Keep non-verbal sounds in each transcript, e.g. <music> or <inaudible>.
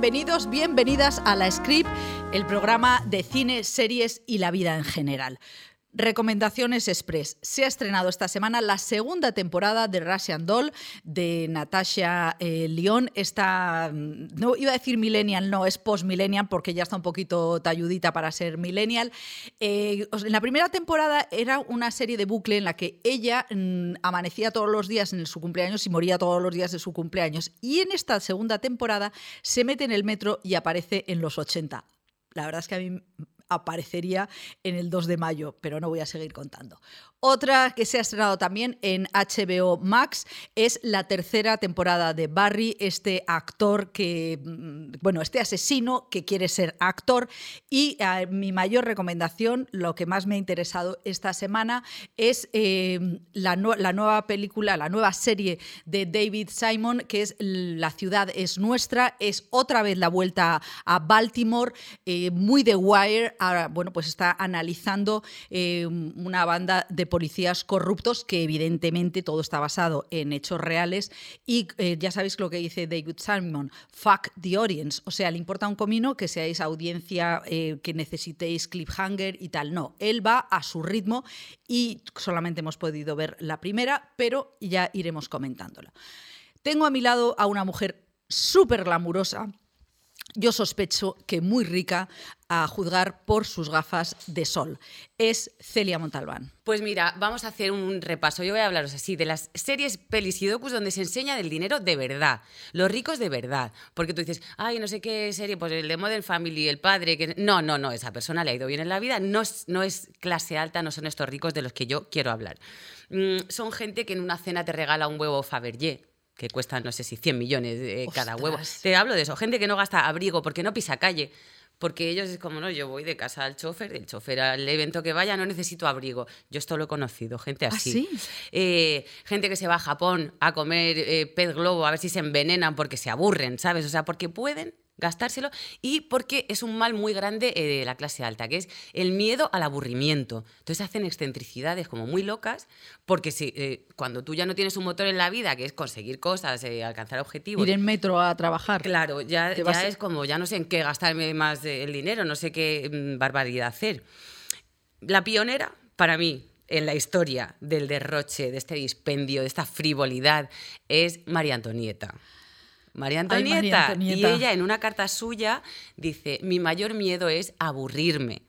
bienvenidos, bienvenidas a La Script, el programa de cine, series y la vida en general. Recomendaciones Express. Se ha estrenado esta semana la segunda temporada de Russian Doll de Natasha eh, Lyon. Esta, mm, no iba a decir millennial, no, es post-millennial porque ya está un poquito talludita para ser millennial. Eh, en la primera temporada era una serie de bucle en la que ella mm, amanecía todos los días en su cumpleaños y moría todos los días de su cumpleaños. Y en esta segunda temporada se mete en el metro y aparece en los 80. La verdad es que a mí aparecería en el 2 de mayo, pero no voy a seguir contando. Otra que se ha estrenado también en HBO Max es la tercera temporada de Barry, este actor que, mm, bueno, este asesino que quiere ser actor. Y eh, mi mayor recomendación, lo que más me ha interesado esta semana, es eh, la, nueva película, la nueva serie de David Simon, que es La ciudad es nuestra, es otra vez la vuelta a Baltimore, eh, muy de Wire. Ahora, bueno, pues está analizando una banda de policías corruptos, que evidentemente todo está basado en hechos reales. Y eh, ya sabéis lo que dice David Simon, fuck the audience. O sea, le importa un comino que seáis audiencia, eh, que necesitéis cliffhanger y tal. No, él va a su ritmo y solamente hemos podido ver la primera, pero ya iremos comentándola. Tengo a mi lado a una mujer súper glamurosa yo sospecho que muy rica a juzgar por sus gafas de sol. Es Celia Montalbán. Pues mira, vamos a hacer un repaso. Yo voy a hablaros así de las series pelis y docus donde se enseña del dinero de verdad, los ricos de verdad. Porque tú dices, ay, no sé qué serie, pues el de Modern Family, el padre, que... No, no, no, esa persona le ha ido bien en la vida, no es, no es clase alta, no son estos ricos de los que yo quiero hablar. Mm, son gente que en una cena te regala un huevo Fabergé que cuestan, no sé si 100 millones eh, cada huevo. Te hablo de eso, gente que no gasta abrigo porque no pisa calle. Porque ellos es como, no, yo voy de casa al chofer, del chofer al evento que vaya, no necesito abrigo. Yo esto lo he conocido, gente ¿Ah, así. Eh, gente que se va a Japón a comer eh, pez globo a ver si se envenenan porque se aburren, ¿sabes? O sea, porque pueden gastárselo y porque es un mal muy grande eh, de la clase alta, que es el miedo al aburrimiento. Entonces hacen excentricidades como muy locas, porque si, eh, cuando tú ya no tienes un motor en la vida, que es conseguir cosas, eh, alcanzar objetivos... Ir en metro a trabajar. Claro, ya, ya es como, ya no sé en qué gastarme más el dinero, no sé qué mm, barbaridad hacer. La pionera, para mí, en la historia del derroche, de este dispendio, de esta frivolidad, es María Antonieta. María Antonieta. Y ella en una carta suya dice, mi mayor miedo es aburrirme.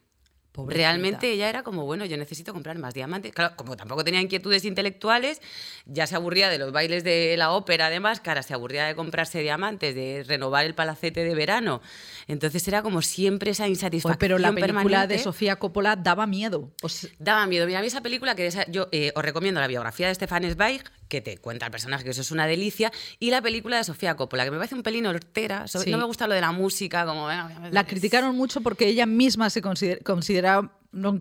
Realmente ella era como, bueno, yo necesito comprar más diamantes. Claro, como tampoco tenía inquietudes intelectuales, ya se aburría de los bailes de la ópera de máscara, se aburría de comprarse diamantes, de renovar el palacete de verano. Entonces era como siempre esa insatisfacción. pero la película de Sofía Coppola daba miedo. Daba miedo. Mira, a mí esa película, que yo eh, os recomiendo la biografía de Stefan Zweig, que te cuenta el personaje, que eso es una delicia, y la película de Sofía Coppola, que me parece un pelín hortera. No me gusta lo de la música, como... la criticaron mucho porque ella misma se considera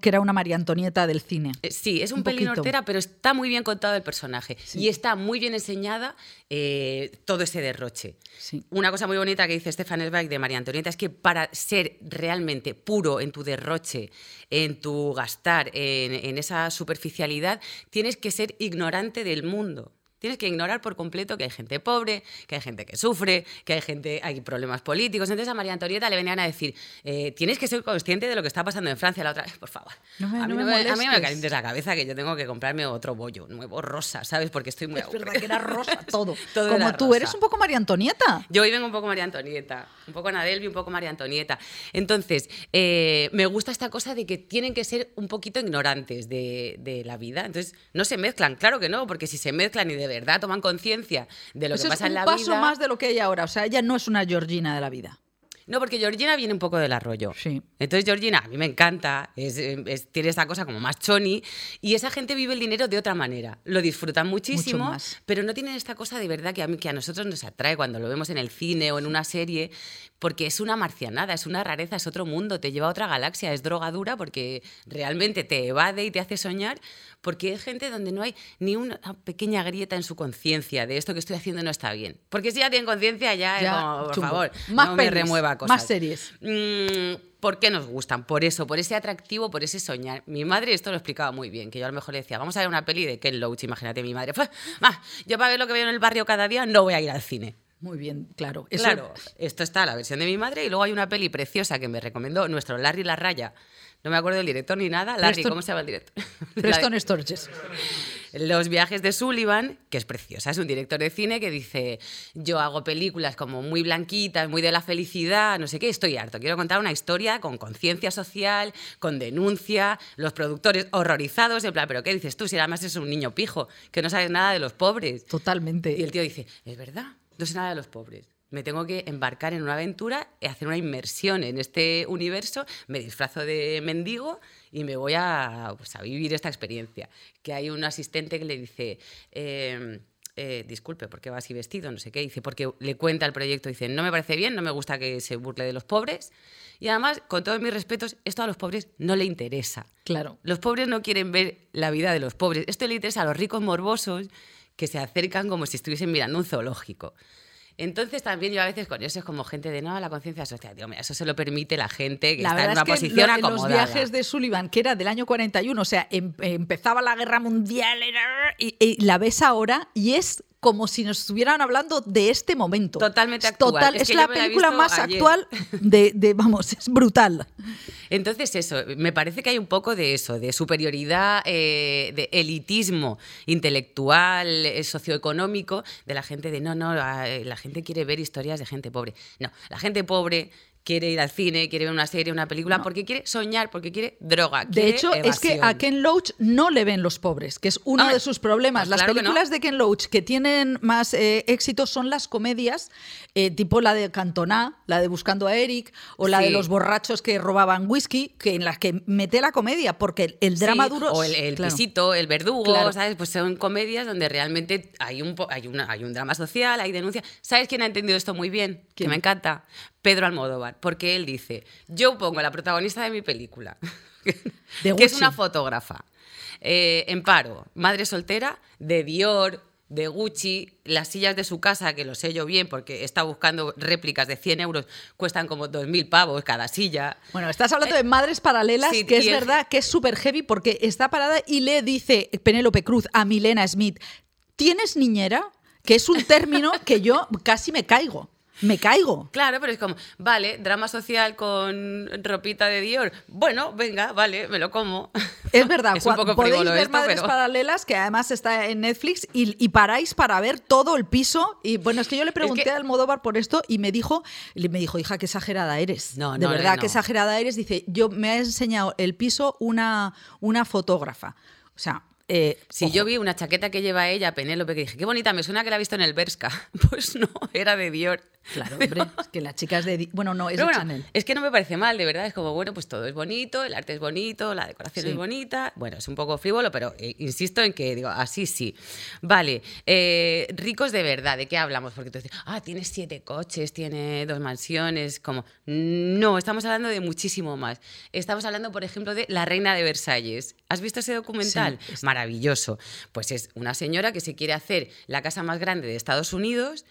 que era una María Antonieta del cine. Eh, sí, es un, pelín hortera, pero está muy bien contado el personaje. Y está muy bien enseñada eh, todo ese derroche. Una cosa muy bonita que dice Stefan Zweig de María Antonieta es que para ser realmente puro en tu derroche, en tu gastar, en esa superficialidad, tienes que ser ignorante del mundo. Tienes que ignorar por completo que hay gente pobre, que hay gente que sufre, que hay gente, hay problemas políticos. Entonces a María Antonieta le venían a decir, eh, tienes que ser consciente de lo que está pasando en Francia la otra vez, <laughs> por favor. a, mí no me, a, mí me calientes la cabeza que yo tengo que comprarme otro bollo, nuevo rosa, ¿sabes? Porque estoy muy Es verdad que era rosa <laughs> todo. todo Como tú, eres un poco María Antonieta. Yo hoy vengo un poco María Antonieta, un poco Nadelvi, un poco María Antonieta. Entonces, eh, me gusta esta cosa de que tienen que ser un poquito ignorantes de, de la vida. Entonces, no se mezclan, claro que no, porque si se mezclan y de verdad toman conciencia de lo que pasa en la vida. Es un paso más de lo que hay ahora. O sea, ella no es una Georgina de la vida. No, porque Georgina viene un poco del arroyo. Sí. Entonces, Georgina, a mí me encanta, tiene esa cosa como más choni, y esa gente vive el dinero de otra manera. Lo disfrutan muchísimo, pero no tienen esta cosa de verdad que a, que a nosotros nos atrae cuando lo vemos en el cine o en una serie, porque es una marcianada, es una rareza, es otro mundo, te lleva a otra galaxia, es drogadura porque realmente te evade y te hace soñar, porque es gente donde no hay ni una pequeña grieta en su conciencia de esto que estoy haciendo no está bien. Porque si ya tienen conciencia, ya, por favor, más no me remueva cosas. Más series. Mm, ¿Por qué nos gustan? Por eso, por ese atractivo, por ese soñar. Mi madre esto lo explicaba muy bien, que yo a lo mejor le decía, vamos a ver una peli de Ken Loach, imagínate mi madre. Pues, yo para ver lo que veo en el barrio cada día no voy a ir al cine. Muy bien, claro. Claro, esto está la versión de mi madre y luego hay una peli preciosa que me recomendó nuestro Larry La Raya. No me acuerdo del director ni nada. Larry, ¿cómo se llama el director? <laughs> Preston Sturges. Los viajes de Sullivan, que es preciosa, es un director de cine que dice, yo hago películas como muy blanquitas, muy de la felicidad, no sé qué, estoy harto, quiero contar una historia con conciencia social, con denuncia, los productores horrorizados, en plan, pero ¿qué dices tú si además es un niño pijo, que no sabes nada de los pobres? Totalmente. Y el tío dice, es verdad, no sé nada de los pobres me tengo que embarcar en una aventura y hacer una inmersión en este universo, me disfrazo de mendigo y me voy a, pues, a vivir esta experiencia. Que hay un asistente que le dice... Em, eh, disculpe, ¿por qué va así vestido? No sé qué. Dice, porque le cuenta el proyecto, dice, no me parece bien, no me gusta que se burle de los pobres. Y además, con todos mis respetos, esto a los pobres no le interesa. Claro. Los pobres no quieren ver la vida de los pobres. Esto le interesa a los ricos morbosos que se acercan como si estuviesen mirando un zoológico. Entonces también yo a veces con eso es como gente de no, la conciencia social, digo, mira, eso se lo permite la gente que está en una posición acomodada. Los viajes de Sullivan, que era del año 41, o sea, em, empezaba la guerra mundial y, la ves ahora y es como si nos estuvieran hablando de este momento. Totalmente actual. es, la película más actual de, de, vamos, es brutal. Entonces, eso, me parece que hay un poco de eso, de superioridad, eh, de elitismo intelectual, eh, socioeconómico, de la gente de no, no, la gente quiere ver historias de gente pobre. No, la gente pobre quiere ir al cine, quiere ver una serie, una película, porque quiere soñar, porque quiere droga. de hecho, es que a Ken Loach no le ven los pobres, que es uno de sus problemas. Pues las películas de Ken Loach que tienen más eh, éxito son las comedias, eh, tipo la de Cantona, la de Buscando a Eric, o la de los borrachos que robaban whisky, que en las que mete la comedia, porque el, drama duro. O el, el pisito, el verdugo, ¿sabes? Pues son comedias donde realmente hay un, hay, una, hay un drama social, hay denuncia. ¿Sabes quién ha entendido esto muy bien? Que me encanta. Pedro Almodóvar, porque él dice, yo pongo a la protagonista de mi película, <laughs> que es una fotógrafa, eh, en paro, madre soltera, de Dior, de Gucci, las sillas de su casa, que lo sé yo bien porque está buscando réplicas de 100 euros, cuestan como 2.000 pavos cada silla. Bueno, estás hablando de madres paralelas, que es verdad que es súper heavy porque está parada y le dice Penélope Cruz a Milena Smith, ¿tienes niñera? Que es un término que yo casi me caigo me caigo. Claro, pero es como, vale, drama social con ropita de Dior. Bueno, venga, vale, me lo como. Es verdad, <laughs> es un poco podéis ver Madres Paralelas, que además está en Netflix, y, paráis para ver todo el piso. Y bueno, es que yo le pregunté a Almodóvar por esto y me dijo, me dijo, hija, qué exagerada eres. No, de verdad, qué exagerada eres. Dice, yo me ha enseñado el piso una, una fotógrafa. O sea, eh, si yo vi una chaqueta que lleva ella, Penélope, que dije, qué bonita, me suena que la he visto en el Berska. <laughs> Pues no, era de Dior. Claro, hombre, es que las chicas de... Bueno, no, es de Chanel. Es que no me parece mal, de verdad. Es como, bueno, pues todo es bonito, el arte es bonito, la decoración es bonita. Bueno, es un poco frívolo, pero eh, insisto en que, digo, así sí. Vale, eh, ricos de verdad, ¿de qué hablamos? Porque tú dices, ah, tiene siete coches, tiene dos mansiones, como... No, estamos hablando de muchísimo más. Estamos hablando, por ejemplo, de La Reina de Versalles. ¿Has visto ese documental? Maravilloso. Pues es una señora que se quiere hacer la casa más grande de Estados Unidos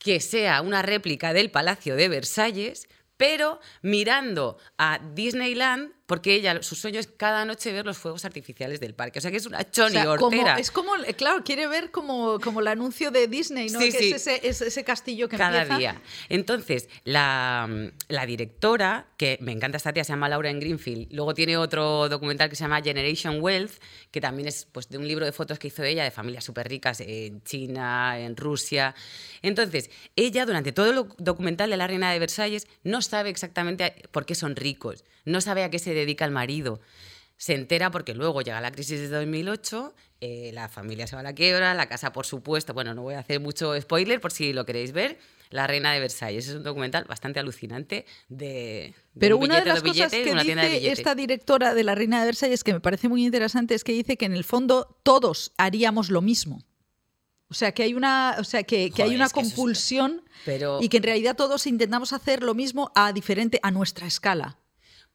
que sea una réplica del Palacio de Versalles, pero mirando a Disneyland porque ella, su sueño es cada noche ver los fuegos artificiales del parque. O sea que es una choni hortera. es como, claro, quiere ver como, como el anuncio de Disney, ¿no? que Es, ese, ese, castillo que cada día. Entonces, la, la, directora, que me encanta esta tía, se llama Laura en Greenfield. Luego tiene otro documental que se llama Generation Wealth, que también es pues, de un libro de fotos que hizo ella de familias súper ricas en China, en Rusia. Entonces, ella durante todo el documental de la reina de Versalles no sabe exactamente por qué son ricos, no sabe a qué se dedica el marido. Se entera porque luego llega la crisis de 2008, eh, la familia se va a la quiebra, la casa, por supuesto, bueno, no voy a hacer mucho spoiler por si lo queréis ver, La Reina de Versalles. Es un documental bastante alucinante de... Pero una de las cosas que dice esta directora de La Reina de Versalles, que me parece muy interesante, es que dice que en el fondo todos haríamos lo mismo. O sea, que hay una, o sea, que, hay una compulsión y que en realidad todos intentamos hacer lo mismo a diferente, a nuestra escala.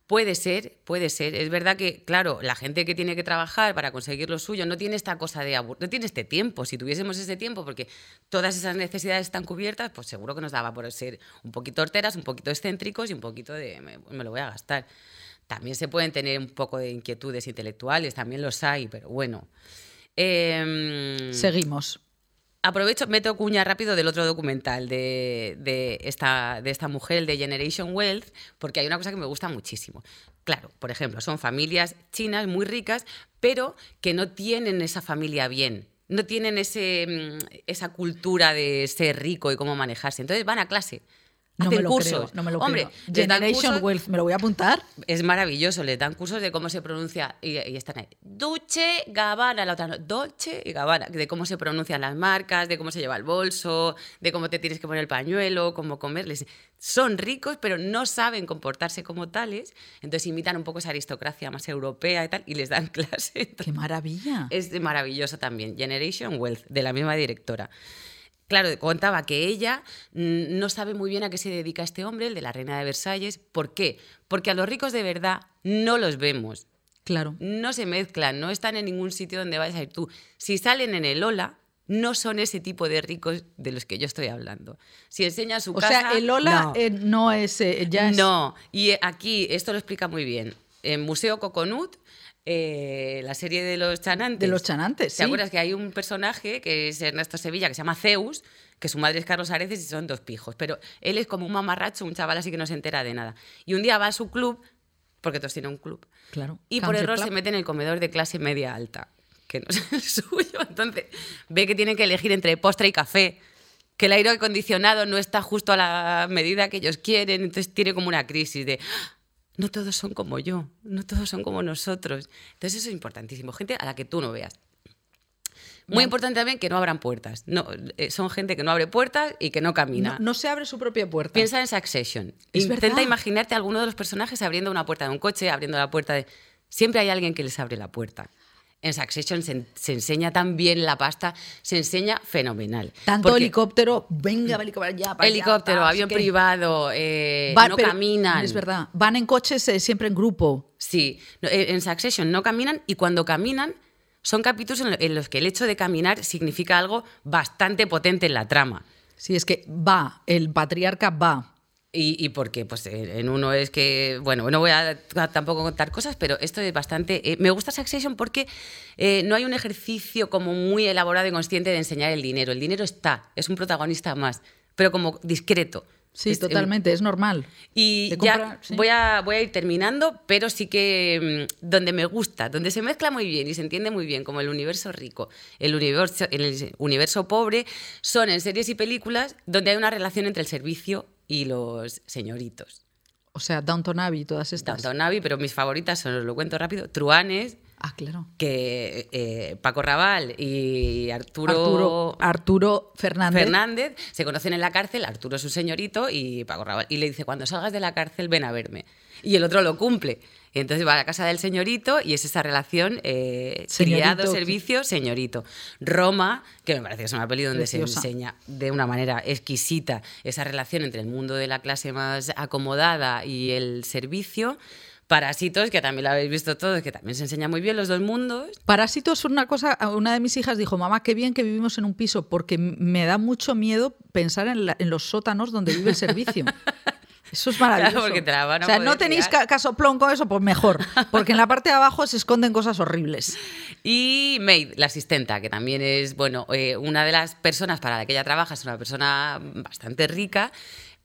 Puede ser, puede ser. Es verdad que, claro, la gente que tiene que trabajar para conseguir lo suyo no tiene esta cosa de no tiene este tiempo. Si tuviésemos ese tiempo, porque todas esas necesidades están cubiertas, pues seguro que nos daba por ser un poquito horteras, un poquito excéntricos y un poquito de me, lo voy a gastar. También se pueden tener un poco de inquietudes intelectuales, también los hay, pero bueno. Em, Seguimos. Aprovecho, meto cuña rápido del otro documental de, de esta, de esta mujer, de Generation Wealth, porque hay una cosa que me gusta muchísimo. Claro, por ejemplo, son familias chinas muy ricas, pero que no tienen esa familia bien. No tienen ese, mm, esa cultura de ser rico y cómo manejarse. Entonces van a clase. No hacen me lo cursos. creo, no me lo Hombre, creo. Generation cursos- Wealth, me lo voy a apuntar. es maravilloso, les dan cursos de cómo se pronuncia y, y están ahí. Duce, Gabbana, la otra no, Dolce y Gabbana, de cómo se pronuncian las marcas, de cómo se lleva el bolso, de cómo te tienes que poner el pañuelo, cómo comerles. Son ricos, pero no saben comportarse como tales, entonces imitan un poco esa aristocracia más europea y tal, y les dan <laughs> clase. ¡Qué maravilla! Es maravilloso también. Generation Wealth, de la misma directora. Claro, contaba que ella no sabe muy bien a qué se dedica este hombre, el de la reina de Versalles. ¿Por qué? Porque a los ricos de verdad no los vemos. Claro. No se mezclan, no están en ningún sitio donde vayas a ir tú. Si salen en el Ola, no son ese tipo de ricos de los que yo estoy hablando. Si enseñan su O casa. sea, el Ola no. eh, no es. eh, ya es- No, y aquí esto lo explica muy bien. En Museo Coconut, eh, la serie de los chanantes. De los chanantes, ¿Te sí. acuerdas que hay un personaje que es Ernesto Sevilla, que se llama Zeus, que su madre es Carlos Areces y son dos pijos? Pero él es como un mamarracho, un chaval así que no se entera de nada. Y un día va a su club, porque todos tienen un club, Claro. y por error Club. se mete en el comedor de clase media alta, que no <laughs> es el suyo. Entonces ve que tienen que elegir entre postre y café, que el aire acondicionado no está justo a la medida que ellos quieren, entonces tiene como una crisis de... "Ah, No todos son como yo, no todos son como nosotros. Entonces eso es importantísimo, gente a la que tú no veas. Muy importante también que no abran puertas. No, eh, son gente que no abre puertas y que no camina. No, no se abre su propia puerta. Piensa en Succession. Es Intenta verdad. imaginarte a alguno de los personajes abriendo una puerta de un coche, abriendo la puerta de... Siempre hay alguien que les abre la puerta. En Succession se, se enseña tan bien la pasta, se enseña fenomenal. Tanto Porque helicóptero, venga, helicóptero, ya, para helicóptero, avión que- privado, eh, no pero- caminan. Es verdad. Van en coches eh, siempre en grupo. Sí, eh, en Succession no caminan y cuando caminan son capítulos en lo- en los que el hecho de caminar significa algo bastante potente en la trama. Sí, es que va, el patriarca va. Y, y porque pues, eh, en uno es que, bueno, no voy a tampoco contar cosas, pero esto es bastante... eh, me gusta Succession porque eh, no hay un ejercicio como muy elaborado y consciente de enseñar el dinero. El dinero está, es un protagonista más, pero como discreto. Sí, Es- totalmente, es normal. Y ya compra, sí. voy, a, voy a ir terminando, pero sí que mm, donde me gusta, donde se mezcla muy bien y se entiende muy bien como el universo rico, el universo, el universo pobre, son en series y películas donde hay una relación entre el servicio y los señoritos. O sea, Downton Abbey todas estas. Downton Abbey, pero mis favoritas son, os lo cuento rápido, Truanes, Ah, claro. que eh, Paco Raval y Arturo, Arturo, Arturo Fernández. Fernández se conocen en la cárcel, Arturo es su señorito y Paco Rabanne, y le dice, cuando salgas de la cárcel ven a verme. Y el otro lo cumple. Y entonces va a la casa del señorito y es esa relación eh, criado, servicio, señorito. Roma, que me parece que es una peli donde Preciosa. se enseña de una manera exquisita esa relación entre el mundo de la clase más acomodada y el servicio. Parásitos, que también lo habéis visto todos, que también se enseña muy bien los dos mundos. Parásitos es una cosa, una de mis hijas dijo, mamá, qué bien que vivimos en un piso, porque me da mucho miedo pensar en, la- en los sótanos donde vive el servicio. <laughs> Eso es maravilloso. Claro, porque te la van a o sea, no tenéis ca- casoplón con eso, pues mejor, porque en la parte de abajo se esconden cosas horribles. <laughs> Y Maid, la asistenta, que también es, bueno, eh, una de las personas para la que ella trabaja, es una persona bastante rica,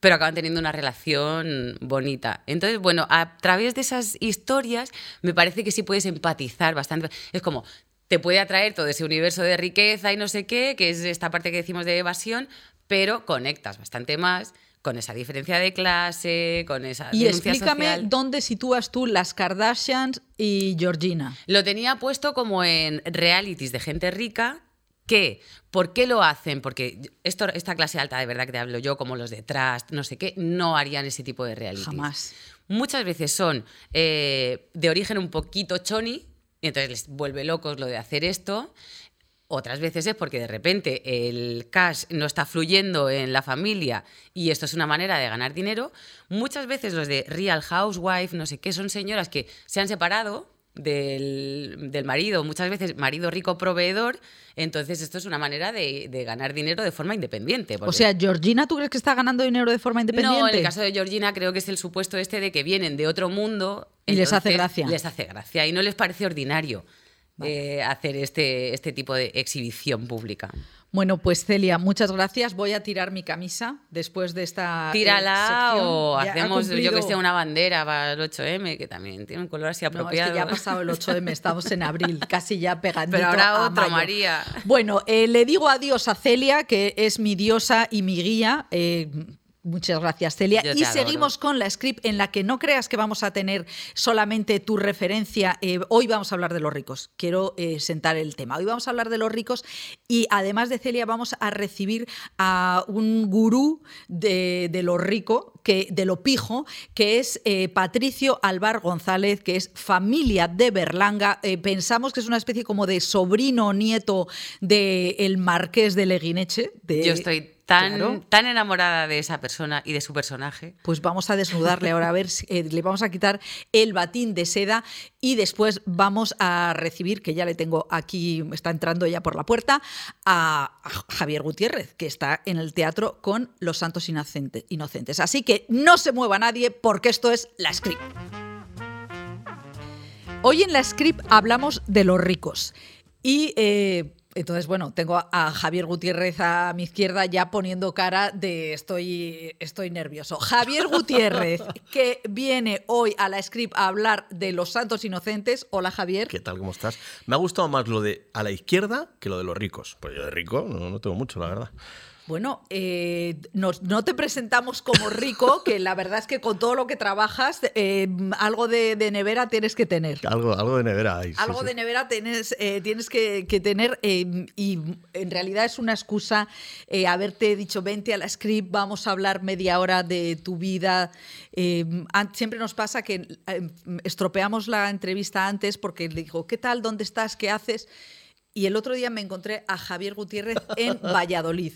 pero acaban teniendo una relación bonita. Entonces, bueno, a través de esas historias me parece que sí puedes empatizar bastante. Es como, te puede atraer todo ese universo de riqueza y no sé qué, que es esta parte que decimos de evasión, pero conectas bastante más con esa diferencia de clase, con esa Y explícame social. dónde sitúas tú las Kardashians y Georgina. Lo tenía puesto como en realities de gente rica. que ¿Por qué lo hacen? Porque esto, esta clase alta de verdad que te hablo yo, como los de Trust, no sé qué, no harían ese tipo de realities. Jamás. Muchas veces son eh, de origen un poquito choni, y entonces les vuelve locos lo de hacer esto. Otras veces es porque de repente el cash no está fluyendo en la familia y esto es una manera de ganar dinero. Muchas veces los de Real Housewife, no sé qué, son señoras que se han separado del, del marido, muchas veces marido rico proveedor, entonces esto es una manera de, de ganar dinero de forma independiente. O sea, Georgina, ¿tú crees que está ganando dinero de forma independiente? no, en el caso de Georgina creo que es el supuesto este de que vienen de otro mundo. Y les hace gracia. Les hace gracia y no les parece ordinario. Eh, hacer este, este tipo de exhibición pública. Bueno, pues Celia, muchas gracias. Voy a tirar mi camisa después de esta. Eh, Tírala o hacemos, yo que sé, una bandera para el 8M, que también tiene un color así apropiado. No, es que ya ha pasado el 8M, <laughs> estamos en abril, casi ya pegandito. Pero ahora otro, María. Bueno, eh, le digo adiós a Celia, que es mi diosa y mi guía. Eh, Muchas gracias, Celia. Y seguimos con la script en la que no creas que vamos a tener solamente tu referencia. Eh, hoy vamos a hablar de los ricos. Quiero eh, sentar el tema. Hoy vamos a hablar de los ricos y además de Celia vamos a recibir a un gurú de, lo rico, que, de lo pijo, que es eh, Patricio Alvar González, que es familia de Berlanga. pensamos que es una especie como de sobrino o nieto del marqués de Leguineche. Yo estoy tan, tan enamorada de esa persona y de su personaje. Pues vamos a desnudarle ahora, a ver, eh, le vamos a quitar el batín de seda y después vamos a recibir, que ya le tengo aquí, está entrando ya por la puerta, a, Javier Gutiérrez, que está en el teatro con Los Santos Inocentes. Así que no se mueva nadie porque esto es la script. Hoy en la script hablamos de los ricos. Y eh, entonces, bueno, tengo a Javier Gutiérrez a mi izquierda ya poniendo cara de estoy, estoy nervioso. Javier Gutiérrez, <laughs> que viene hoy a la script a hablar de los santos inocentes. Hola, Javier. ¿Qué tal? ¿Cómo estás? Me ha gustado más lo de a la izquierda que lo de los ricos. Pues yo de rico no, no tengo mucho, la verdad. Bueno, eh, no te presentamos como rico, <laughs> que la verdad es que con todo lo que trabajas, eh, algo de, nevera tienes que tener. Algo, algo de nevera hay. Algo de nevera tienes, eh, tienes que, tener y en realidad es una excusa haberte dicho, vente a la script, vamos a hablar media hora de tu vida. siempre nos pasa que estropeamos la entrevista antes porque le digo, ¿qué tal? ¿Dónde estás? ¿Qué haces? Y el otro día me encontré a Javier Gutiérrez en <laughs> Valladolid.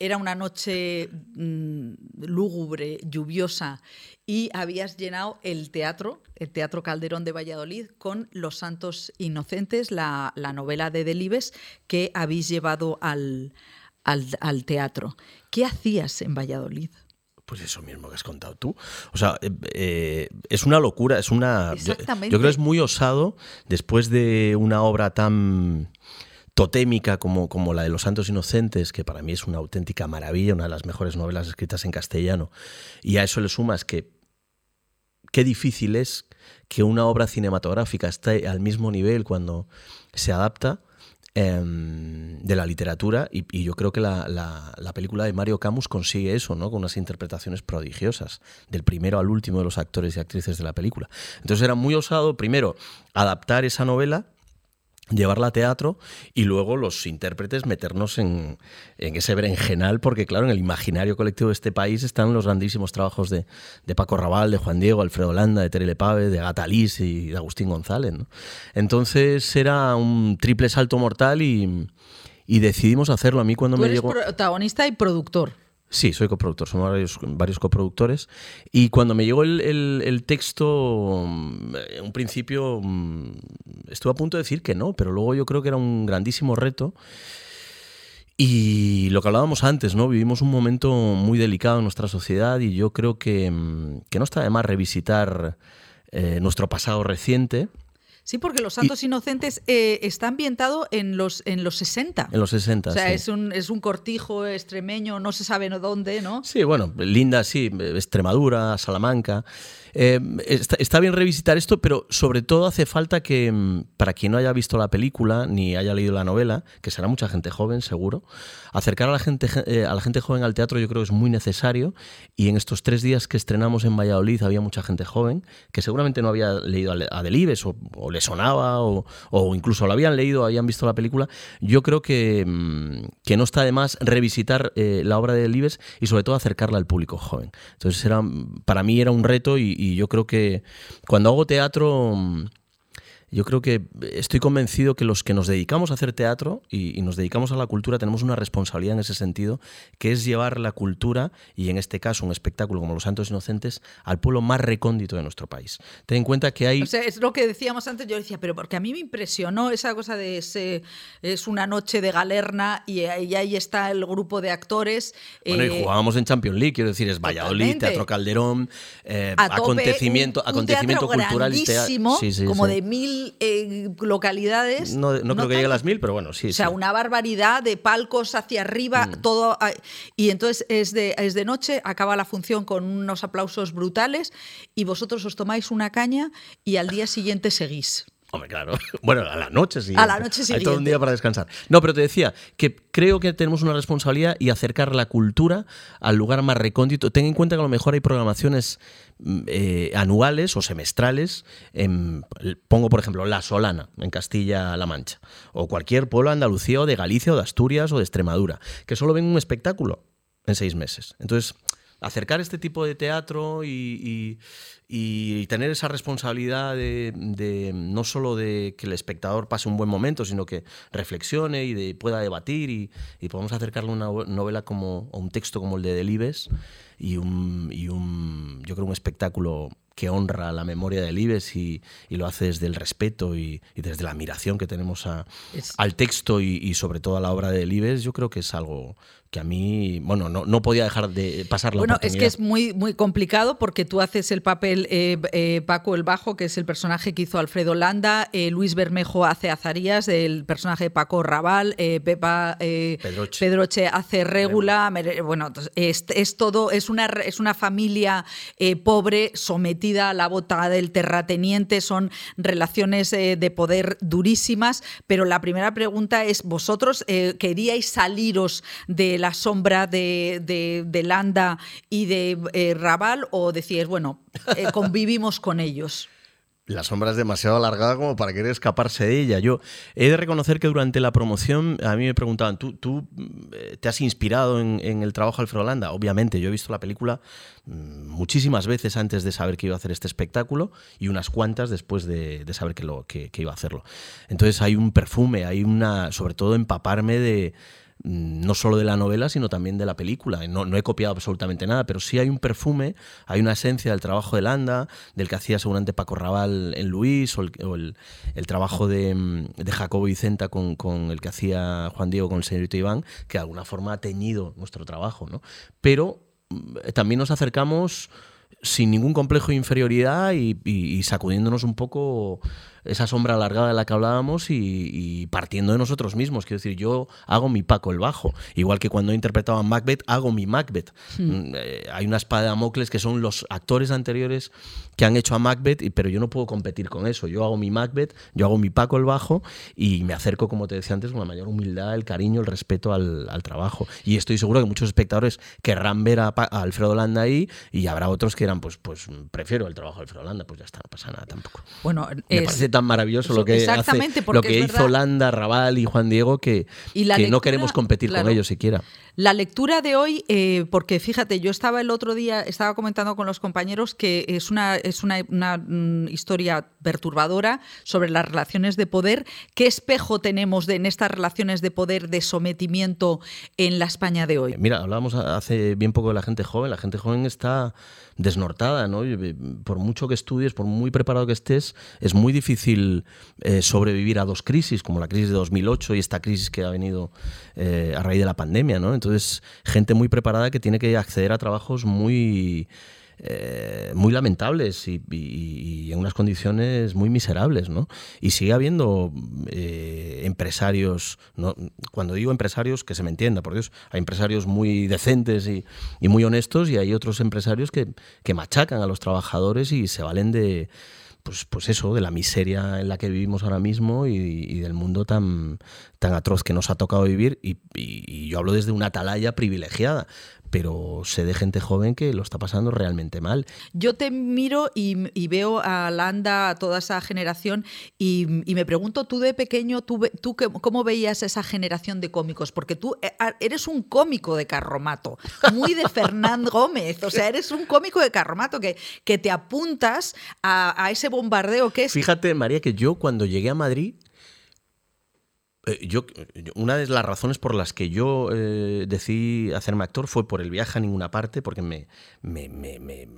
Era una noche mm, lúgubre, lluviosa, y habías llenado el teatro, el Teatro Calderón de Valladolid, con Los Santos Inocentes, la, novela de Delibes que habéis llevado al, al, teatro. ¿Qué hacías en Valladolid? Pues eso mismo que has contado tú. O sea, eh, eh, es una locura, es una. Exactamente. yo, creo que es muy osado después de una obra tan totémica como, como la de Los Santos Inocentes, que para mí es una auténtica maravilla, una de las mejores novelas escritas en castellano, y a eso le sumas que qué difícil es que una obra cinematográfica esté al mismo nivel cuando se adapta em, de la literatura y, yo creo que la, la, película de Mario Camus consigue eso, ¿no? con unas interpretaciones prodigiosas, del primero al último de los actores y actrices de la película. Entonces era muy osado, primero, adaptar esa novela llevarla a teatro y luego los intérpretes meternos en, ese berenjenal, porque claro, en el imaginario colectivo de este país están los grandísimos trabajos de, Paco Raval, de Juan Diego, Alfredo Landa, de Terele Pave, de Gatalís y de Agustín González. Entonces era un triple salto mortal y, decidimos hacerlo. A mí cuando Tú me eres llegó... protagonista y productor. Sí, soy coproductor, somos varios, coproductores. Y cuando me llegó el, texto, mm, en un principio mm, estuve a punto de decir que no, pero luego yo creo que era un grandísimo reto. Y lo que hablábamos antes, ¿no? Vivimos un momento muy delicado en nuestra sociedad y yo creo que, mm, no está de más revisitar eh, nuestro pasado reciente Sí, porque Los Santos Inocentes eh, está ambientado en los, en los 60. En los 60, O sea, es, un, es un cortijo extremeño, no se sabe dónde, ¿no? Sí, bueno, linda, sí, Extremadura, Salamanca. Eh, está, bien revisitar esto, pero sobre todo hace falta que, mm, para quien no haya visto la película ni haya leído la novela, que será mucha gente joven, seguro, acercar a la gente, eh, a la gente joven al teatro yo creo que es muy necesario. Y en estos tres días que estrenamos en Valladolid había mucha gente joven que seguramente no había leído a Delibes o, o le sonaba o, incluso lo habían leído, habían visto la película. Yo creo que, mm, que no está de más revisitar eh, la obra de Delibes y sobre todo acercarla al público joven. Entonces era, para mí era un reto y, y yo creo que cuando hago teatro yo creo que estoy convencido que los que nos dedicamos a hacer teatro y, nos dedicamos a la cultura tenemos una responsabilidad en ese sentido, que es llevar la cultura, y en este caso un espectáculo como Los Santos Inocentes, al pueblo más recóndito de nuestro país. Ten en cuenta que hay... O sea, es lo que decíamos antes, yo decía, pero porque a mí me impresionó esa cosa de ese, es una noche de galerna y ahí, está el grupo de actores. Bueno, y eh, jugábamos en Champions League, quiero decir, es Valladolid, Teatro Calderón, eh, acontecimiento, acontecimiento cultural. Sí, como de mil mil eh, localidades. No, creo que llegue a las mil, pero bueno, sí. O sea, una barbaridad de palcos hacia arriba, mm. todo. Ah, y entonces es de, es de noche, acaba la función con unos aplausos brutales y vosotros os tomáis una caña y al día siguiente seguís. Hombre, claro. <laughs> Bueno, a la noche sí. A la noche sí. Hay todo un día para descansar. No, pero te decía que creo que tenemos una responsabilidad y acercar la cultura al lugar más recóndito. Ten en cuenta que a lo mejor hay programaciones mm, eh, anuales o semestrales. pongo, por ejemplo, La Solana, en Castilla-La Mancha. O cualquier pueblo de Andalucía o de Galicia o de Asturias o de Extremadura. Que solo ven un espectáculo en seis meses. Entonces, acercar este tipo de teatro y, tener esa responsabilidad de, no solo de que el espectador pase un buen momento, sino que reflexione y pueda debatir y, podemos acercarle una novela como, o un texto como el de Delibes y un, y un, yo creo, un espectáculo que honra la memoria de Libes y, lo hace desde el respeto y, desde la admiración que tenemos al texto y, sobre todo a la obra de Libes, yo creo que es algo que a mí, bueno, no, no podía dejar de pasar la Bueno, es que es muy, muy complicado porque tú haces el papel eh, eh, Paco el Bajo, que es el personaje que hizo Alfredo Landa, eh, Luis Bermejo hace Azarías, el personaje de Paco Raval, Pepa Pedroche. hace Régula, bueno, es, es, todo, es una, es una familia pobre sometida a la bota del terrateniente, son relaciones de poder durísimas, pero la primera pregunta es, ¿vosotros queríais saliros de la sombra de, de, Landa y de eh, Raval o decías, bueno, eh, <laughs> convivimos con ellos? La sombra es demasiado alargada como para querer escaparse de ella. Yo he de reconocer que durante la promoción a mí me preguntaban, ¿tú, tú eh, te has inspirado en, el trabajo de Alfredo Landa? Obviamente, yo he visto la película mm, muchísimas veces antes de saber que iba a hacer este espectáculo y unas cuantas después de, saber que, lo, que iba a hacerlo. Entonces hay un perfume, hay una, sobre todo empaparme de no solo de la novela, sino también de la película. No, he copiado absolutamente nada, pero sí hay un perfume, hay una esencia del trabajo de Landa, del que hacía seguramente Paco Raval en Luis, o el, trabajo de, mm, de, Jacobo Vicenta con, con, el que hacía Juan Diego con el señorito Iván, que de alguna forma ha teñido nuestro trabajo. ¿no? Pero mm, también nos acercamos sin ningún complejo de inferioridad y sacudiéndonos un poco esa sombra alargada de la que hablábamos y, partiendo de nosotros mismos. Quiero decir, yo hago mi Paco el bajo, igual que cuando he interpretado a Macbeth, hago mi Macbeth. Hmm. Mm, eh, hay una espada de Damocles que son los actores anteriores que han hecho a Macbeth, pero yo no puedo competir con eso. Yo hago mi Macbeth, yo hago mi Paco el bajo y me acerco, como te decía antes, con la mayor humildad, el cariño, el respeto al, trabajo. Y estoy seguro que muchos espectadores querrán ver a, Alfredo Landa ahí y habrá otros que dirán, pues, pues prefiero el trabajo de Alfredo Landa, pues ya está, no pasa nada tampoco. Bueno, me parece tan maravilloso lo que, lo que hizo Landa, Raval y Juan Diego que, no queremos competir con ellos siquiera. La lectura de hoy, eh, porque fíjate, yo estaba el otro día, estaba comentando con los compañeros que es una, es una, mm, historia perturbadora sobre las relaciones de poder. ¿Qué espejo tenemos de, en estas relaciones de poder, de sometimiento en la España de hoy? Mira, hablábamos hace bien poco de la gente joven. La gente joven está desnortada, ¿no? Por mucho que estudies, por muy preparado que estés, es muy difícil eh, sobrevivir a dos crisis, como la crisis de 2008 y esta crisis que ha venido eh, a raíz de la pandemia, ¿no? Entonces, gente muy preparada que tiene que acceder a trabajos muy eh, muy lamentables y, en unas condiciones muy miserables, ¿no? Y sigue habiendo eh, empresarios, cuando digo empresarios, que se me entienda, por Dios, hay empresarios muy decentes y, muy honestos y hay otros empresarios que, machacan a los trabajadores y se valen de pues, pues eso, de la miseria en la que vivimos ahora mismo y, del mundo tan, tan atroz que nos ha tocado vivir. Y, y, yo hablo desde una atalaya privilegiada, pero sé de gente joven que lo está pasando realmente mal. Yo te miro y, veo a Landa, a toda esa generación, y, me pregunto, tú de pequeño, tú, tú ¿cómo veías esa generación de cómicos? Porque tú eh, eres un cómico de Carromato, muy de Fernán <laughs> Gómez, o sea, eres un cómico de Carromato que, que te apuntas a, a ese bombardeo que es... Fíjate, María, que yo cuando llegué a Madrid Eh, yo, una de las razones por las que yo eh, decidí hacerme actor fue por el viaje a ninguna parte, porque me, eh,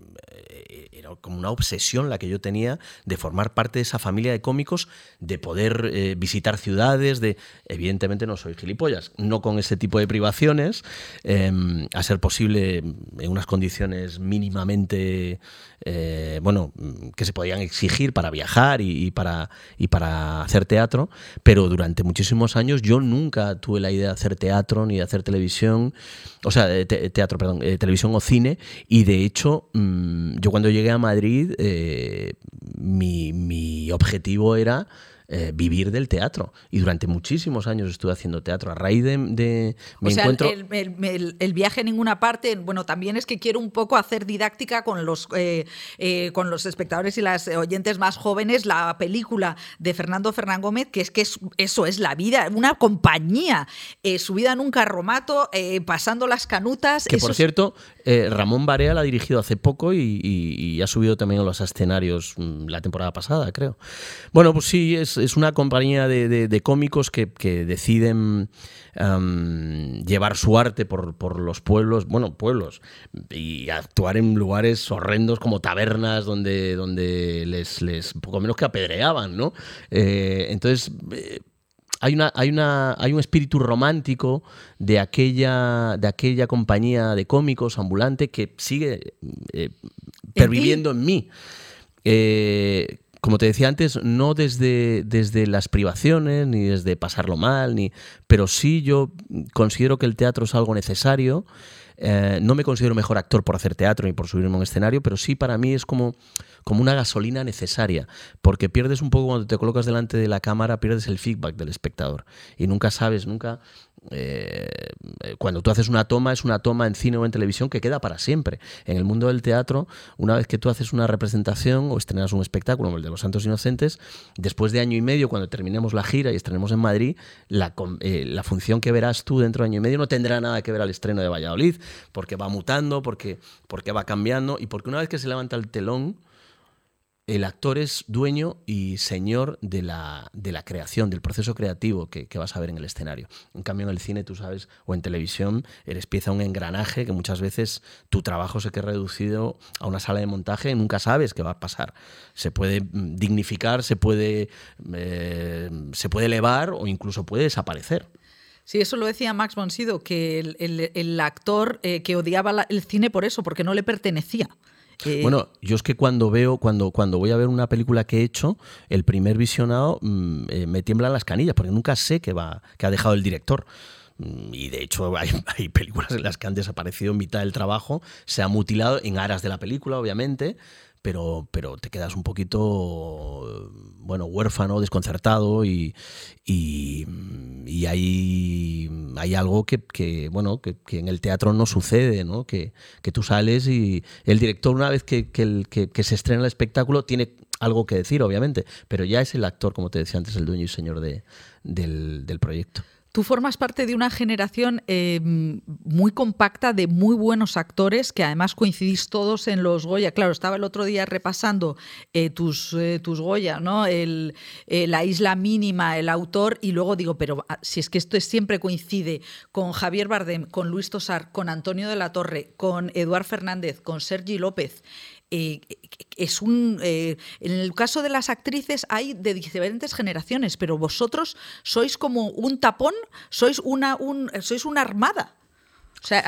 era como una obsesión la que yo tenía de formar parte de esa familia de cómicos, de poder visitar ciudades, de evidentemente no soy gilipollas, no con ese tipo de privaciones, em, a ser posible en unas condiciones mínimamente, bueno, que se podían exigir para viajar y, para, y para hacer teatro, pero durante muchísimo años yo nunca tuve la idea de hacer teatro ni de hacer televisión, o sea, teatro, perdón, eh, televisión o cine, y de hecho mm, yo cuando llegué a Madrid eh, mi, mi objetivo era eh, vivir del teatro. Y durante muchísimos años estuve haciendo teatro. A raíz de, de mi encuentro. El, viaje en ninguna parte, bueno, también es que quiero un poco hacer didáctica con los, eh, eh, con los espectadores y las oyentes más jóvenes. La película de Fernando Fernán Gómez, que es que eso es la vida, una compañía, subida en un carromato, pasando las canutas. Que por cierto, Ramón Barea la ha dirigido hace poco y, ha subido también a los escenarios mm, la temporada pasada, creo. Bueno, pues sí, es, una compañía de, cómicos que, deciden llevar su arte por, los pueblos, bueno, pueblos, y actuar en lugares horrendos como tabernas donde, donde les, les poco menos que apedreaban, ¿no? Eh, entonces... Eh, hay, una, hay, una, hay un espíritu romántico de aquella, de aquella compañía de cómicos ambulante que sigue eh, perviviendo en mí como te decía antes, no desde, desde las privaciones, ni desde pasarlo mal, ni, pero sí yo considero que el teatro es algo necesario. Eh, no me considero mejor actor por hacer teatro ni por subirme a un escenario, pero sí para mí es como, como una gasolina necesaria, porque pierdes un poco cuando te colocas delante de la cámara, pierdes el feedback del espectador y nunca sabes, nunca eh, cuando tú haces una toma, es una toma en cine o en televisión que queda para siempre. En el mundo del teatro, una vez que tú haces una representación o estrenas un espectáculo como el de Los Santos Inocentes, después de año y medio, cuando terminemos la gira y estrenemos en Madrid, la, eh, la función que verás tú dentro de año y medio no tendrá nada que ver al estreno de Valladolid, porque va mutando, porque, porque va cambiando y porque una vez que se levanta el telón, el actor es dueño y señor de la, de la creación, del proceso creativo que, vas a ver en el escenario. En cambio, en el cine, tú sabes, o en televisión, eres pieza un engranaje que muchas veces tu trabajo se queda reducido a una sala de montaje y nunca sabes qué va a pasar. Se puede mm, dignificar, se puede, eh, se puede elevar o incluso puede desaparecer. Sí, eso lo decía Max von que el, actor eh, que odiaba el cine por eso, porque no le pertenecía. Bueno, yo es que cuando veo, cuando, cuando voy a ver una película que he hecho, el primer visionado mm, eh, me tiemblan las canillas, porque nunca sé qué va, qué ha dejado el director. Mm, y de hecho <laughs> hay, hay, películas en las que han desaparecido en mitad del trabajo, se ha mutilado en aras de la película, obviamente, pero, pero te quedas un poquito, bueno, huérfano, desconcertado y, y, hay, hay, algo que, bueno, que, en el teatro no sucede, ¿no? Que, tú sales y el director una vez que, se estrena el espectáculo tiene algo que decir, obviamente, pero ya es el actor, como te decía antes, el dueño y señor de, del, del proyecto. Tú formas parte de una generación eh, muy compacta de muy buenos actores que además coincidís todos en los Goya. Claro, estaba el otro día repasando eh, tus, eh, tus Goya, ¿no? El, la isla mínima, el autor, y luego digo, pero ah, si es que esto siempre coincide con Javier Bardem, con Luis Tosar, con Antonio de la Torre, con Eduard Fernández, con Sergi López. Eh, es un. Eh, en el caso de las actrices hay de diferentes generaciones, pero vosotros sois como un tapón, sois una, un, sois una armada. O sea,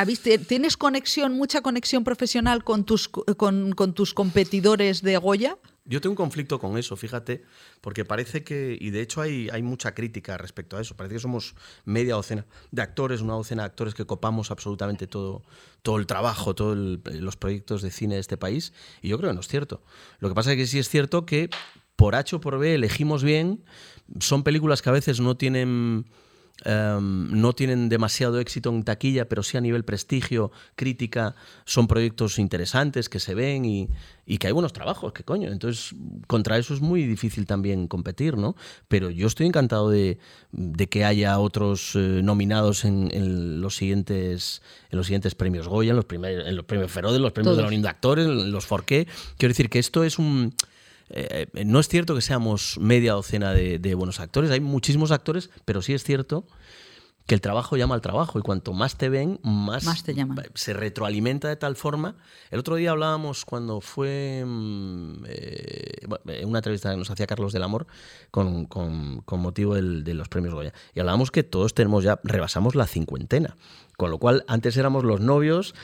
¿tienes conexión, mucha conexión profesional con tus, con, con tus competidores de Goya? Yo tengo un conflicto con eso, fíjate, porque parece que, y de hecho hay, hay mucha crítica respecto a eso, parece que somos media docena de actores, una docena de actores que copamos absolutamente todo, todo el trabajo, todos los proyectos de cine de este país, y yo creo que no es cierto. Lo que pasa es que sí es cierto que por H o por B elegimos bien, son películas que a veces no tienen Em, no tienen demasiado éxito en taquilla, pero sí a nivel prestigio, crítica, son proyectos interesantes que se ven y, que hay buenos trabajos, que coño. Entonces, contra eso es muy difícil también competir, ¿no? Pero yo estoy encantado de, que haya otros eh, nominados en, los siguientes, en los siguientes premios Goya, en los, primer, en los premios Feroz, en los premios de la Unión de Actores, en los Forqué. Quiero decir que esto es un eh, no es cierto que seamos media docena de, de buenos actores, hay muchísimos actores, pero sí es cierto que el trabajo llama al trabajo y cuanto más te ven, más, se retroalimenta de tal forma. El otro día hablábamos cuando fue mm, eh, en una entrevista que nos hacía Carlos del Amor con, motivo de los premios Goya y hablábamos que todos tenemos ya, rebasamos la cincuentena, con lo cual antes éramos los novios,